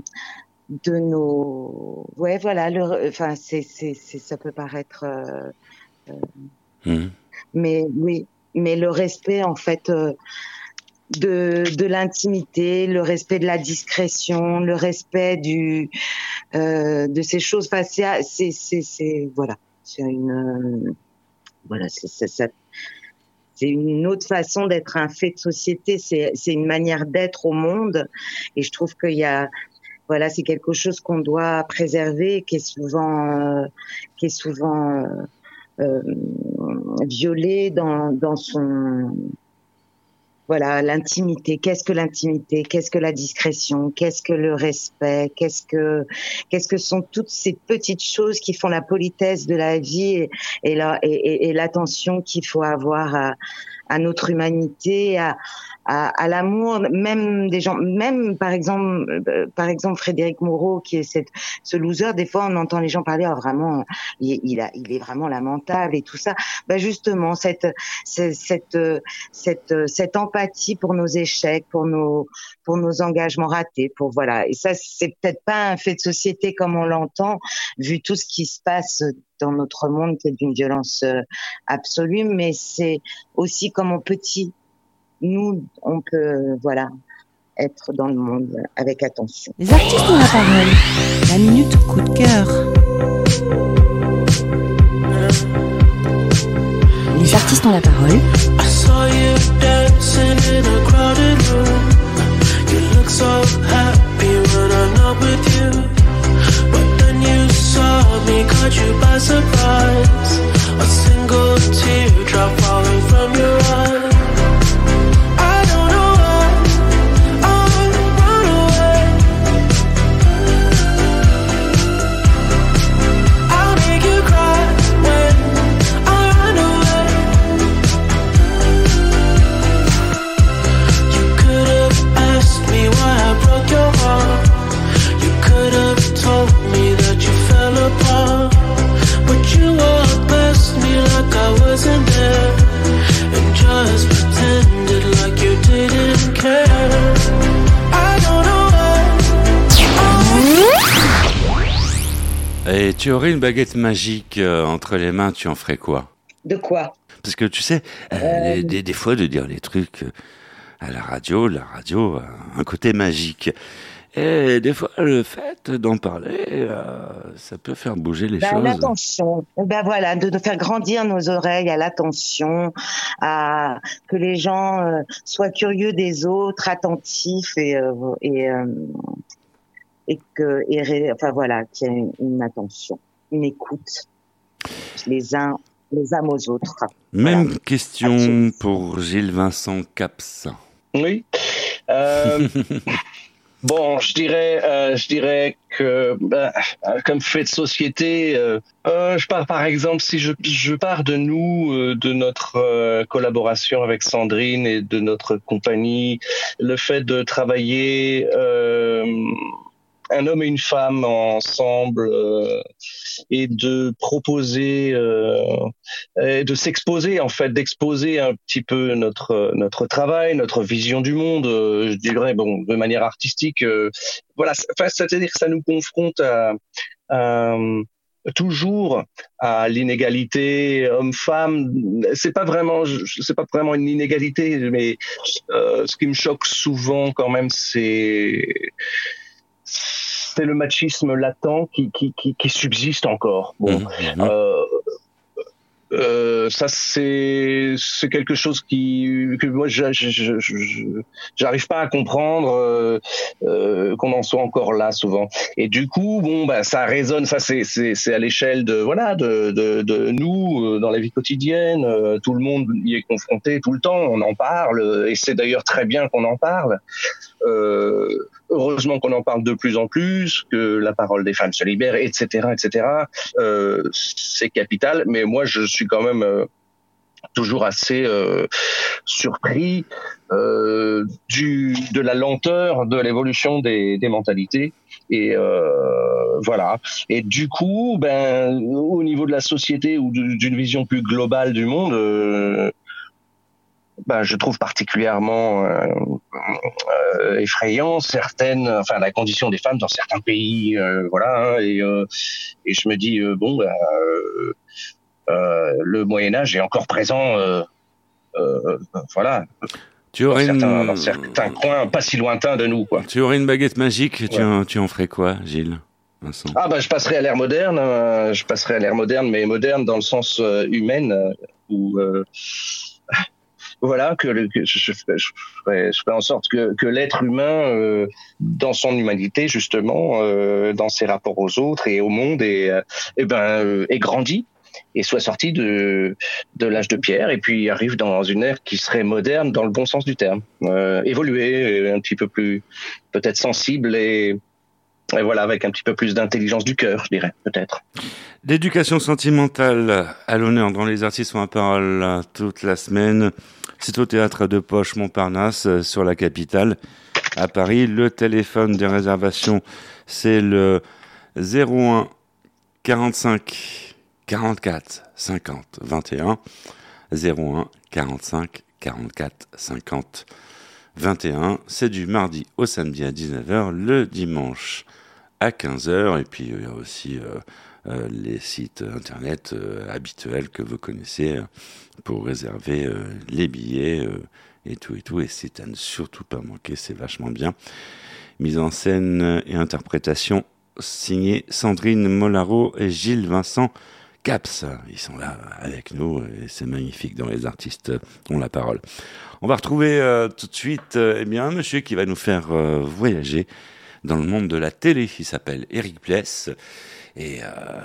[SPEAKER 3] de nos, ouais, voilà, le, enfin, c'est, c'est, c'est, ça peut paraître. euh,
[SPEAKER 1] Mhm.
[SPEAKER 3] mais oui, mais le respect en fait euh, de, de l'intimité, le respect de la discrétion, le respect du euh, de ces choses. Enfin, c'est c'est voilà, c'est une euh, voilà, c'est une autre façon d'être un fait de société. C'est une manière d'être au monde, et je trouve qu'il y a voilà, c'est quelque chose qu'on doit préserver, qui est souvent euh, qui est souvent euh, violé dans, dans son voilà l'intimité. Qu'est-ce que l'intimité? Qu'est-ce que la discrétion? Qu'est-ce que le respect? Qu'est-ce que qu'est-ce que sont toutes ces petites choses qui font la politesse de la vie et, la et, l'attention qu'il faut avoir à, notre humanité à, à l'amour même des gens même par exemple euh, par exemple Frédéric Moreau qui est cette ce loser des fois on entend les gens parler oh, vraiment il, il, il est vraiment lamentable et tout ça. Ben justement, cette, cette, cette, euh, cette, euh, cette empathie pour nos échecs, pour nos, pour nos engagements ratés, pour voilà. Et ça, c'est peut-être pas un fait de société comme on l'entend, vu tout ce qui se passe dans notre monde qui est d'une violence euh, absolue, mais c'est aussi comme on petit, nous, on peut, voilà, être dans le monde avec attention.
[SPEAKER 2] Les artistes ont la parole. La minute coup de cœur.
[SPEAKER 7] Les artistes
[SPEAKER 2] ont la parole.
[SPEAKER 6] I saw you dancing in a crowded room. You look so happy when I'm not with you. But then you saw me, caught you by surprise. A single teardrop falling from your
[SPEAKER 1] tu aurais une baguette magique euh, entre les mains, tu en ferais quoi?
[SPEAKER 3] De quoi?
[SPEAKER 1] Parce que tu sais, euh, des, des- fois de dire les trucs euh, à la radio, la radio a un côté magique. Et des fois, le fait d'en parler, euh, ça peut faire bouger les
[SPEAKER 3] Ben,
[SPEAKER 1] choses.
[SPEAKER 3] l'attention. Ben voilà, de, de faire grandir nos oreilles à l'attention, à que les gens euh, soient curieux des autres, attentifs et euh, et euh, et que et ré- enfin voilà, qu'il y ait une, une attention, une écoute les uns les uns aux autres.
[SPEAKER 1] Même question pour Gilles Vincent Caps.
[SPEAKER 4] Oui. Euh, bon, je dirais, euh, je dirais que bah, comme fait de société, euh, euh, je pars par exemple si je, je pars de nous, euh, de notre euh, collaboration avec Sandrine et de notre compagnie, le fait de travailler. Un homme et une femme ensemble euh, et de proposer euh, de s'exposer en fait d'exposer un petit peu notre notre travail notre vision du monde euh, je dirais bon de manière artistique euh, voilà c'est-à-dire que ça nous confronte à, à, toujours à l'inégalité homme-femme. C'est pas vraiment c'est pas vraiment une inégalité mais euh, ce qui me choque souvent quand même c'est c'est le machisme latent qui, qui, qui, qui subsiste encore. Bon,
[SPEAKER 1] Mhm.
[SPEAKER 4] euh, euh, ça c'est c'est quelque chose qui que moi j'arrive pas à comprendre euh, euh, qu'on en soit encore là souvent et du coup bon bah ça résonne ça c'est c'est c'est à l'échelle de voilà de de, de nous dans la vie quotidienne tout le monde y est confronté tout le temps on en parle et c'est d'ailleurs très bien qu'on en parle euh, heureusement qu'on en parle de plus en plus, que la parole des femmes se libère, etc., etc. Euh, c'est capital, mais moi je suis quand même euh, toujours assez euh, surpris euh, du de la lenteur de l'évolution des, des mentalités et euh, voilà et du coup ben au niveau de la société ou d'une vision plus globale du monde ben, je trouve particulièrement euh, euh, effrayant certaines, enfin la condition des femmes dans certains pays, euh, voilà, hein, et, et je me dis bon, euh, le Moyen Âge est encore présent, voilà,
[SPEAKER 1] Tu
[SPEAKER 4] dans
[SPEAKER 1] aurais,
[SPEAKER 4] certains,
[SPEAKER 1] une...
[SPEAKER 4] dans certains coins pas si lointains de nous, quoi.
[SPEAKER 1] tu aurais une baguette magique, tu,
[SPEAKER 4] Ouais.
[SPEAKER 1] en, tu en ferais quoi, Gilles Vincent?
[SPEAKER 4] Ah ben je passerai à l'ère moderne, euh, je passerai à l'ère moderne, mais moderne dans le sens humaine, où voilà que, je, je, je, ferai, en sorte que, que l'être humain, euh, dans son humanité justement, euh, dans ses rapports aux autres et au monde, et, ben euh, ait grandi et soit sorti de de l'âge de pierre et puis arrive dans une ère qui serait moderne dans le bon sens du terme, évoluer, un petit peu plus peut-être sensible et et voilà, avec un petit peu plus d'intelligence du cœur, je dirais, peut-être.
[SPEAKER 1] L'éducation sentimentale à l'honneur dans les artistes ont la parole toute la semaine. C'est au théâtre de Poche Montparnasse euh, sur la capitale à Paris. Le téléphone des réservations, c'est le 01 45 44 50 21 01 45 44 50 21. C'est du mardi au samedi à 19h, le dimanche à 15h. Et puis il y a aussi euh, les sites internet euh, habituels que vous connaissez euh, pour réserver euh, les billets euh, et tout et tout. Et c'est à ne surtout pas manquer, c'est vachement bien. Mise en scène et interprétation signée Sandrine Molaro et Gilles Vincent Caps. Ils sont là avec nous et c'est magnifique dans les artistes ont la parole. On va retrouver euh, tout de suite euh, eh bien, un monsieur qui va nous faire euh, voyager dans le monde de la télé. Il s'appelle Eric Pless et euh,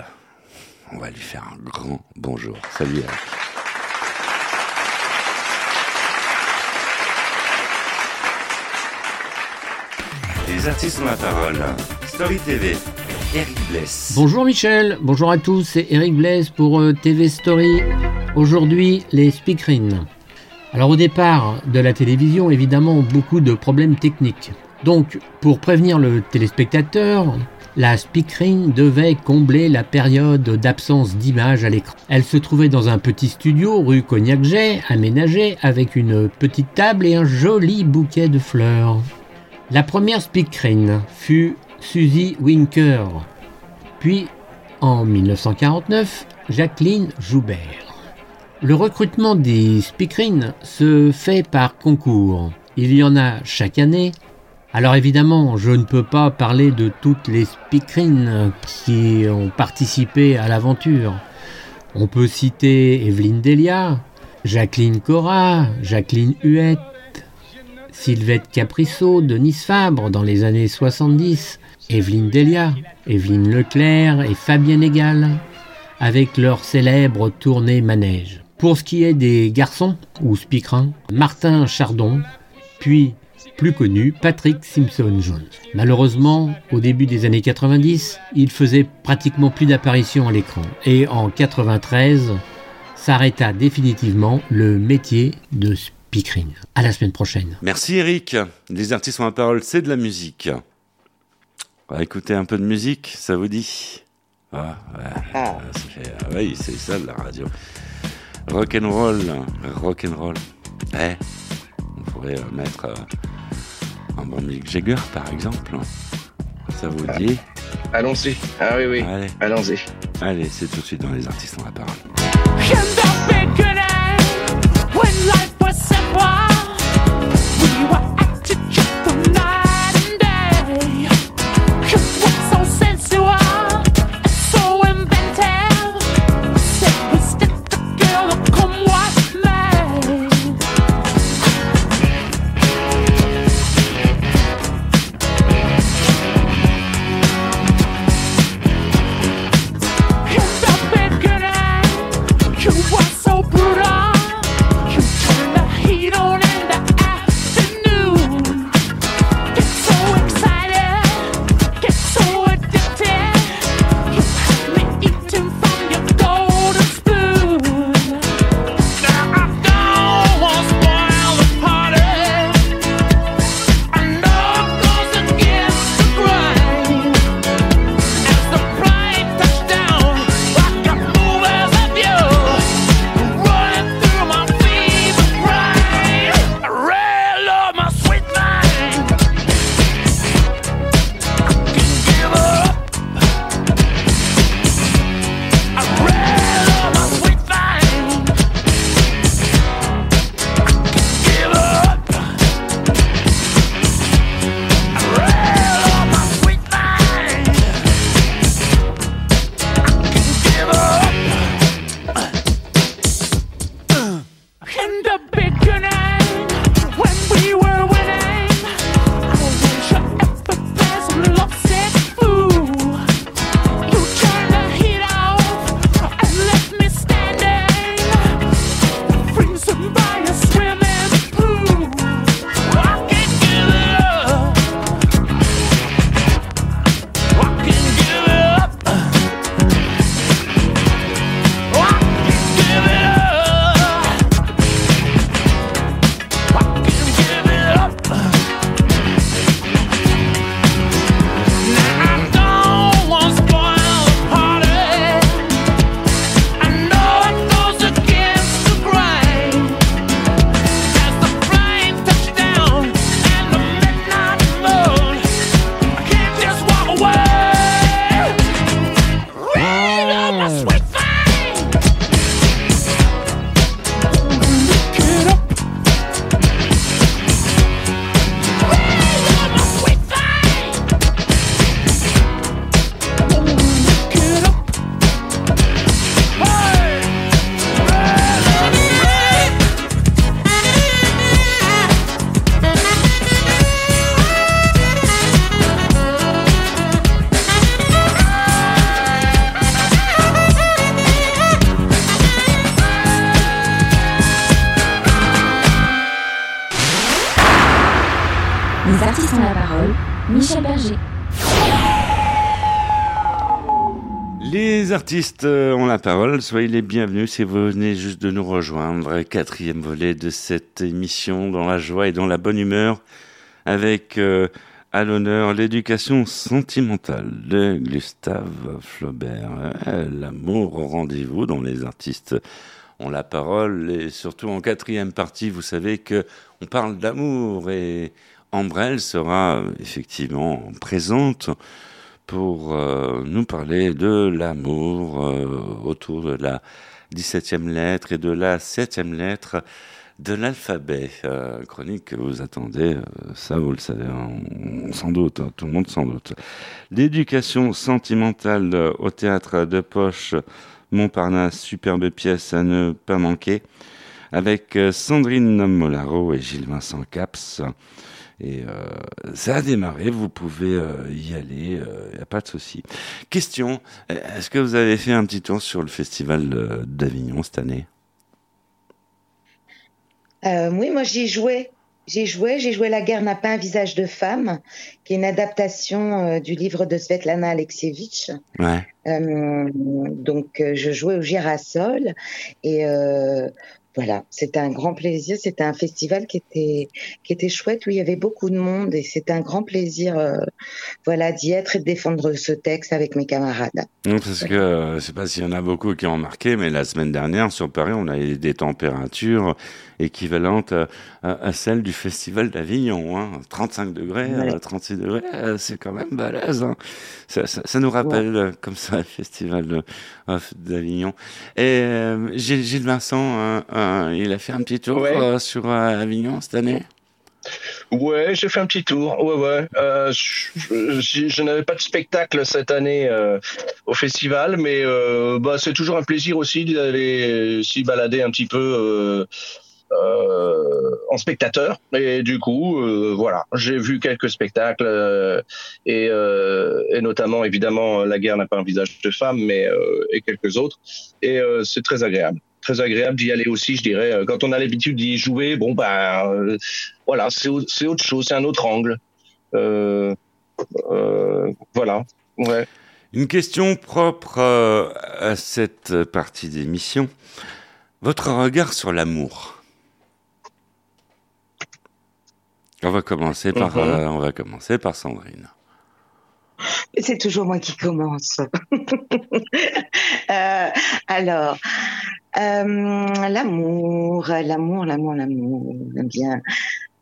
[SPEAKER 1] on va lui faire un grand bonjour. Salut Eric. Les artistes ont la parole. Story TV, Eric Bless.
[SPEAKER 10] Bonjour Michel, bonjour à tous, c'est Eric Blaise pour euh, TV Story. Aujourd'hui, les speakerines. Alors au départ de la télévision, évidemment, beaucoup de problèmes techniques. Donc, pour prévenir le téléspectateur, la speakerine devait combler la période d'absence d'image à l'écran. Elle se trouvait dans un petit studio rue Cognac-Jet, aménagé avec une petite table et un joli bouquet de fleurs. La première speakerine fut Suzy Winker, puis en 1949, Jacqueline Joubert. Le recrutement des speakerines se fait par concours. Il y en a chaque année. Alors évidemment, je ne peux pas parler de toutes les speakerines qui ont participé à l'aventure. On peut citer Evelyne Delia, Jacqueline Cora, Jacqueline Huette, Sylvette Capriccio, Denise Fabre dans les années 70, Evelyne Delia, Evelyne Leclerc et Fabienne Egal, avec leur célèbre tournée manège. Pour ce qui est des garçons, ou speakerins, Martin Chardon, puis plus connu, Patrick Simpson-Jones. Malheureusement, au début des années 90, il faisait pratiquement plus d'apparitions à l'écran. Et en 93, s'arrêta définitivement le métier de speakerine. À la semaine prochaine.
[SPEAKER 1] Merci Eric. Les artistes ont la parole, c'est de la musique. On va écouter un peu de musique, ça vous dit? Ah, ouais.
[SPEAKER 3] Ah.
[SPEAKER 1] Ça fait- ah oui, c'est ça de la radio. Rock'n'roll, rock'n'roll. Eh, on pourrait mettre euh, un bon Mick Jagger par exemple. Ça vous dit
[SPEAKER 4] Allons-y. Ah oui, oui.
[SPEAKER 1] Allez,
[SPEAKER 4] Allons-y.
[SPEAKER 1] allez, c'est tout de suite dans les artistes ont la parole. Artistes euh, ont la parole, soyez les bienvenus si vous venez juste de nous rejoindre. Quatrième volet de cette émission dans la joie et dans la bonne humeur avec euh, à l'honneur l'éducation sentimentale de Gustave Flaubert. Euh, L'amour au rendez-vous dont les artistes ont la parole et surtout en quatrième partie, vous savez que on parle d'amour et Ambrelle sera effectivement présente pour euh, nous parler de l'amour euh, autour de la 17e lettre et de la 7e lettre de l'alphabet. Euh, chronique que vous attendez, ça vous le savez, on s'en doute, hein, tout le monde s'en doute. L'éducation sentimentale au théâtre de poche Montparnasse, superbe pièce à ne pas manquer, avec Sandrine Molaro et Gilles Vincent Caps. Et euh, ça a démarré, vous pouvez euh, y aller, il n'y a pas de souci. Question, est-ce que vous avez fait un petit tour sur le festival euh, d'Avignon cette année?
[SPEAKER 3] Euh, oui, moi j'y joué. J'ai joué, j'ai joué La guerre n'a pas un visage de femme, qui est une adaptation euh, du livre de Svetlana Alexievitch.
[SPEAKER 1] Ouais.
[SPEAKER 3] Euh, donc euh, je jouais au Girasol et euh, voilà, c'était un grand plaisir. C'était un festival qui était qui était chouette où il y avait beaucoup de monde et c'était un grand plaisir, euh, voilà, d'y être et de défendre ce texte avec mes camarades.
[SPEAKER 1] Non, parce que euh, je sais pas s'il y en a beaucoup qui ont remarqué, mais la semaine dernière sur Paris, on a eu des températures équivalentes à, à- à celles du festival d'Avignon. Hein. 35 degrés,
[SPEAKER 3] Ouais.
[SPEAKER 1] euh, 36 degrés, euh, c'est quand même balèze. Hein. Ça, ça, ça nous rappelle euh, comme ça le festival euh, d'Avignon. Et euh, Gilles, Gilles Vincent, euh, euh, il a fait un petit tour
[SPEAKER 4] Ouais.
[SPEAKER 1] euh, sur euh, Avignon cette année?
[SPEAKER 4] Ouais, j'ai fait un petit tour. Ouais, ouais. Euh, je je- je n'avais pas de spectacle cette année euh, au festival, mais euh, bah, c'est toujours un plaisir aussi d'aller s'y balader un petit peu en spectateur. Et du coup, euh, voilà, j'ai vu quelques spectacles euh, et, euh, notamment évidemment La guerre n'a pas un visage de femme, mais euh, et quelques autres. Et euh, c'est très agréable. Très agréable d'y aller aussi, je dirais. Euh, Quand on a l'habitude d'y jouer, bon ben euh, voilà, c'est au- c'est autre chose, c'est un autre angle. Euh, euh, voilà. Ouais.
[SPEAKER 1] Une question propre euh, à cette partie d'émission. Votre regard sur l'amour. On va commencer par,
[SPEAKER 4] Mhm.
[SPEAKER 1] euh, on va commencer par Sandrine.
[SPEAKER 3] C'est toujours moi qui commence. Euh, alors, euh, l'amour, l'amour, l'amour, l'amour, eh bien,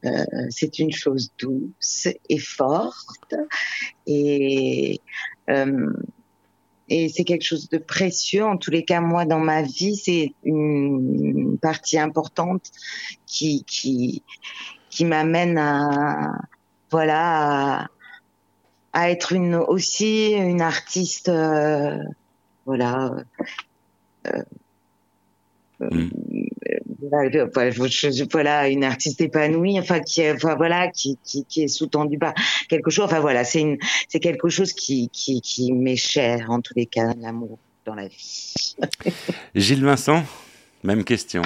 [SPEAKER 3] euh, c'est une chose douce et forte et euh, et c'est quelque chose de précieux. En tous les cas, moi, dans ma vie, c'est une partie importante qui qui qui m'amène à voilà à, à être une aussi une artiste euh, voilà euh, euh,
[SPEAKER 1] Mm.
[SPEAKER 3] voilà, voilà, je- voilà, une artiste épanouie enfin qui est enfin voilà qui qui, qui est sous-tendu par quelque chose enfin voilà c'est une c'est quelque chose qui qui qui m'est cher en tous les cas l'amour dans la vie
[SPEAKER 1] Gilles Vincent, même question.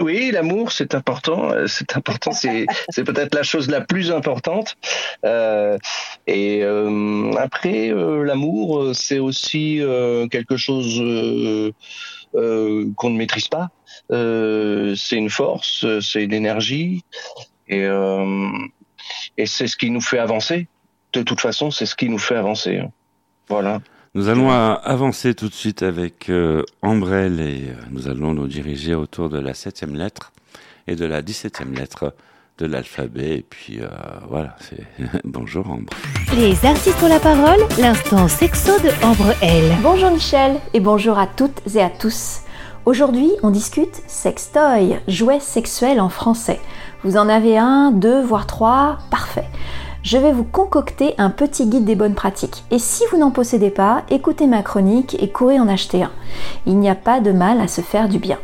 [SPEAKER 4] Oui, l'amour, c'est important. euh, C'est important. C'est c'est peut-être la chose la plus importante. Euh, et euh, après, euh, l'amour, euh, c'est aussi euh, quelque chose euh, euh, qu'on ne maîtrise pas. Euh, c'est une force, c'est une énergie, et euh, et c'est ce qui nous fait avancer. De toute façon, c'est ce qui nous fait avancer. Voilà.
[SPEAKER 1] Nous allons avancer tout de suite avec euh, Ambrelle et euh, nous allons nous diriger autour de la septième lettre et de la dix-septième lettre de l'alphabet. Et puis euh, voilà, c'est bonjour Ambre.
[SPEAKER 7] Les artistes ont la parole, l'instant sexo de Ambre L.
[SPEAKER 11] Bonjour Michel et bonjour à toutes et à tous. Aujourd'hui, on discute sextoy, jouet sexuel en français. Vous en avez un, deux, voire trois, parfait. Je vais vous concocter un petit guide des bonnes pratiques. Et si vous n'en possédez pas, écoutez ma chronique et courez en acheter un. Il n'y a pas de mal à se faire du bien.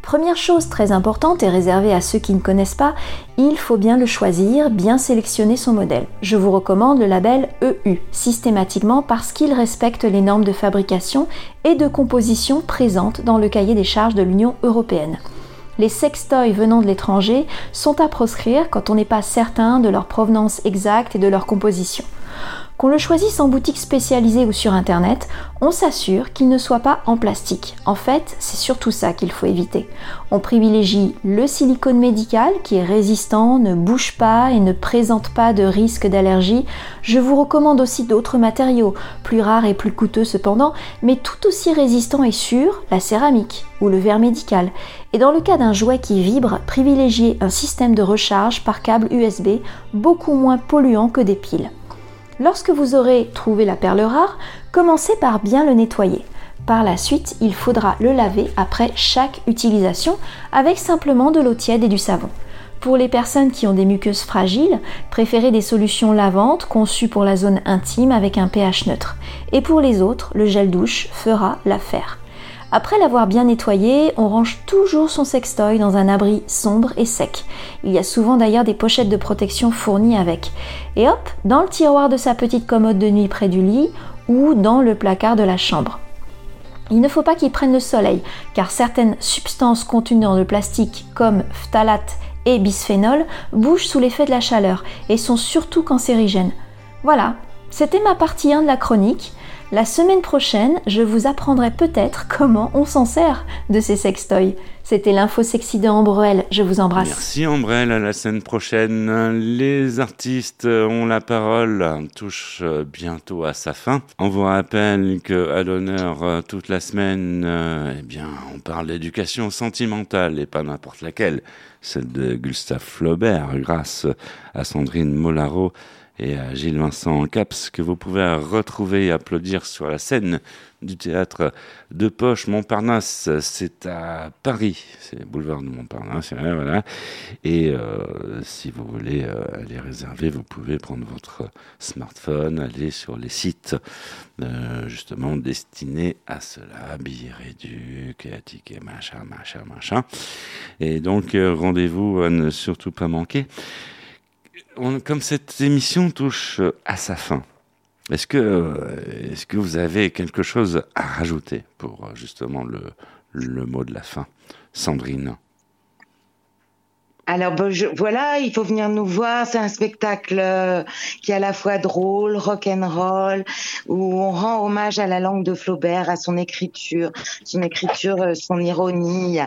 [SPEAKER 11] Première chose très importante et réservée à ceux qui ne connaissent pas, il faut bien le choisir, bien sélectionner son modèle. Je vous recommande le label EU, systématiquement parce qu'il respecte les normes de fabrication et de composition présentes dans le cahier des charges de l'Union européenne. Les sextoys venant de l'étranger sont à proscrire quand on n'est pas certain de leur provenance exacte et de leur composition. Qu'on le choisisse en boutique spécialisée ou sur internet, on s'assure qu'il ne soit pas en plastique. En fait, c'est surtout ça qu'il faut éviter. On privilégie le silicone médical qui est résistant, ne bouge pas et ne présente pas de risque d'allergie. Je vous recommande aussi d'autres matériaux, plus rares et plus coûteux cependant, mais tout aussi résistants et sûrs, la céramique ou le verre médical. Et dans le cas d'un jouet qui vibre, privilégiez un système de recharge par câble USB beaucoup moins polluant que des piles. Lorsque vous aurez trouvé la perle rare, commencez par bien le nettoyer. Par la suite, il faudra le laver après chaque utilisation avec simplement de l'eau tiède et du savon. Pour les personnes qui ont des muqueuses fragiles, préférez des solutions lavantes conçues pour la zone intime avec un pH neutre. Et pour les autres, le gel douche fera l'affaire. Après l'avoir bien nettoyé, on range toujours son sextoy dans un abri sombre et sec. Il y a souvent d'ailleurs des pochettes de protection fournies avec. Et hop, dans le tiroir de sa petite commode de nuit près du lit ou dans le placard de la chambre. Il ne faut pas qu'il prenne le soleil, car certaines substances contenues dans le plastique, comme phtalate et bisphénol, bougent sous l'effet de la chaleur et sont surtout cancérigènes. Voilà, c'était ma partie 1 de la chronique. La semaine prochaine, je vous apprendrai peut-être comment on s'en sert de ces sextoys. C'était l'info sexy de Ambrelle. Je vous embrasse.
[SPEAKER 1] Merci Ambrelle, à la semaine prochaine. Les artistes ont la parole, touche bientôt à sa fin. On vous rappelle que à l'honneur toute la semaine, euh, eh bien, on parle d'éducation sentimentale et pas n'importe laquelle, celle de Gustave Flaubert, grâce à Sandrine Molaro et à Gilles Vincent Caps, que vous pouvez retrouver et applaudir sur la scène du théâtre de Poche Montparnasse. C'est à Paris, c'est boulevard de Montparnasse, voilà. Et euh, si vous voulez euh, aller réserver, vous pouvez prendre votre smartphone, aller sur les sites euh, justement destinés à cela, billets réduits, tickets, machin, machin, machin. Et donc rendez-vous à ne surtout pas manquer comme cette émission touche à sa fin, est-ce que, est que vous avez quelque chose à rajouter pour justement le, le mot de la fin? Sandrine
[SPEAKER 3] alors voilà, il faut venir nous voir. C'est un spectacle euh, qui est à la fois drôle, rock and roll, où on rend hommage à la langue de Flaubert, à son écriture, son écriture, euh, son ironie.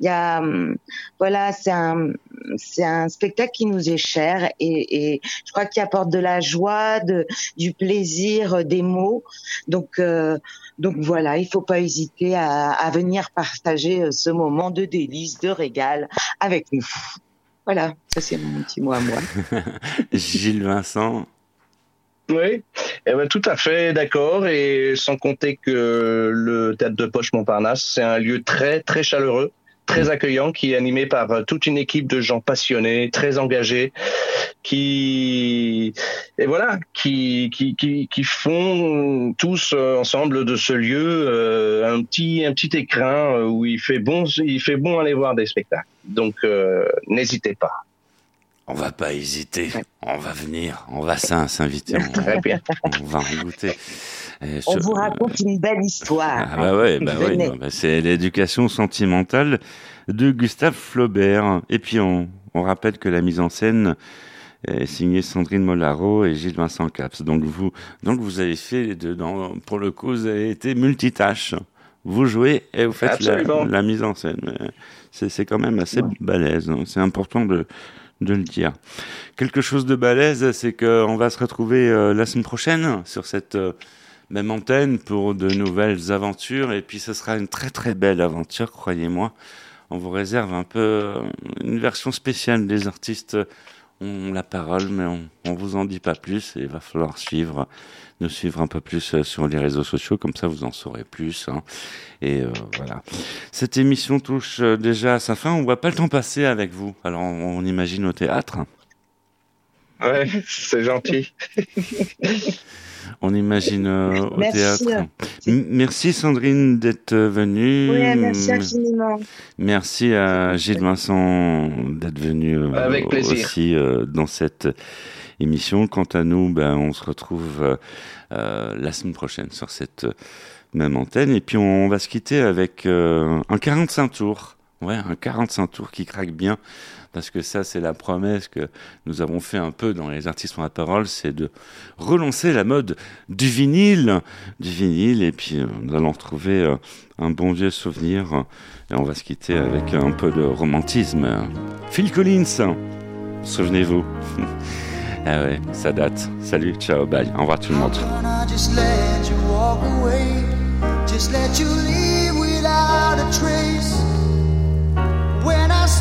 [SPEAKER 3] Il y a, hum, voilà, c'est un c'est un spectacle qui nous est cher et, et je crois qu'il apporte de la joie, de, du plaisir, des mots. Donc euh, donc voilà, il faut pas hésiter à, à venir partager ce moment de délice, de régal avec nous. Voilà, ça c'est mon petit mot à moi.
[SPEAKER 1] Gilles Vincent.
[SPEAKER 4] Oui, eh ben, tout à fait d'accord. Et sans compter que le théâtre de Poche Montparnasse, c'est un lieu très très chaleureux très accueillant, qui est animé par euh, toute une équipe de gens passionnés, très engagés, qui et voilà, qui qui qui, qui font tous euh, ensemble de ce lieu euh, un petit un petit écrin où il fait bon il fait bon aller voir des spectacles. Donc n'hésitez pas.
[SPEAKER 1] On va pas hésiter, on va venir, on va s'inviter,
[SPEAKER 4] Très bien.
[SPEAKER 1] on va en goûter.
[SPEAKER 3] On vous raconte une belle histoire.
[SPEAKER 1] Ah bah ouais, bah ouais bah c'est l'éducation sentimentale de Gustave Flaubert. Et puis on, on, rappelle que la mise en scène est signée Sandrine Molaro et Gilles Vincent Caps. Donc vous, donc vous avez fait dedans, pour le coup, vous avez été multitâche. Vous jouez et vous faites la, mise en scène. C'est quand même assez balèze. Hein. C'est important de, de le dire. Quelque chose de balèze, c'est qu'on va se retrouver euh, la semaine prochaine sur cette euh, même antenne pour de nouvelles aventures. Et puis ce sera une très très belle aventure, croyez-moi. On vous réserve un peu euh, une version spéciale des artistes ont la parole, mais on, on vous en dit pas plus. Et il va falloir suivre, nous suivre un peu plus euh, sur les réseaux sociaux, comme ça vous en saurez plus. Hein. Et euh, voilà. Cette émission touche déjà à sa fin. On voit pas le temps passer avec vous. Alors on, on imagine au théâtre.
[SPEAKER 4] Ouais, c'est gentil.
[SPEAKER 1] on imagine euh, au théâtre. Merci Sandrine d'être venue.
[SPEAKER 3] Oui, merci infiniment.
[SPEAKER 1] Merci à Gilles Vincent d'être venu
[SPEAKER 4] euh,
[SPEAKER 1] aussi euh, dans cette émission. Quant à nous, ben, on se retrouve la semaine prochaine sur cette même antenne. Et puis on va se quitter avec un 45 tours Ouais, un 45 tours qui craque bien, parce que ça, c'est la promesse que nous avons fait un peu dans les artistes en la parole, c'est de relancer la mode du vinyle, du vinyle, et puis euh, nous allons retrouver euh, un bon vieux souvenir, et on va se quitter avec un peu de romantisme. Phil Collins, souvenez-vous. ah ouais, ça date. Salut, ciao, bye, au revoir tout le monde.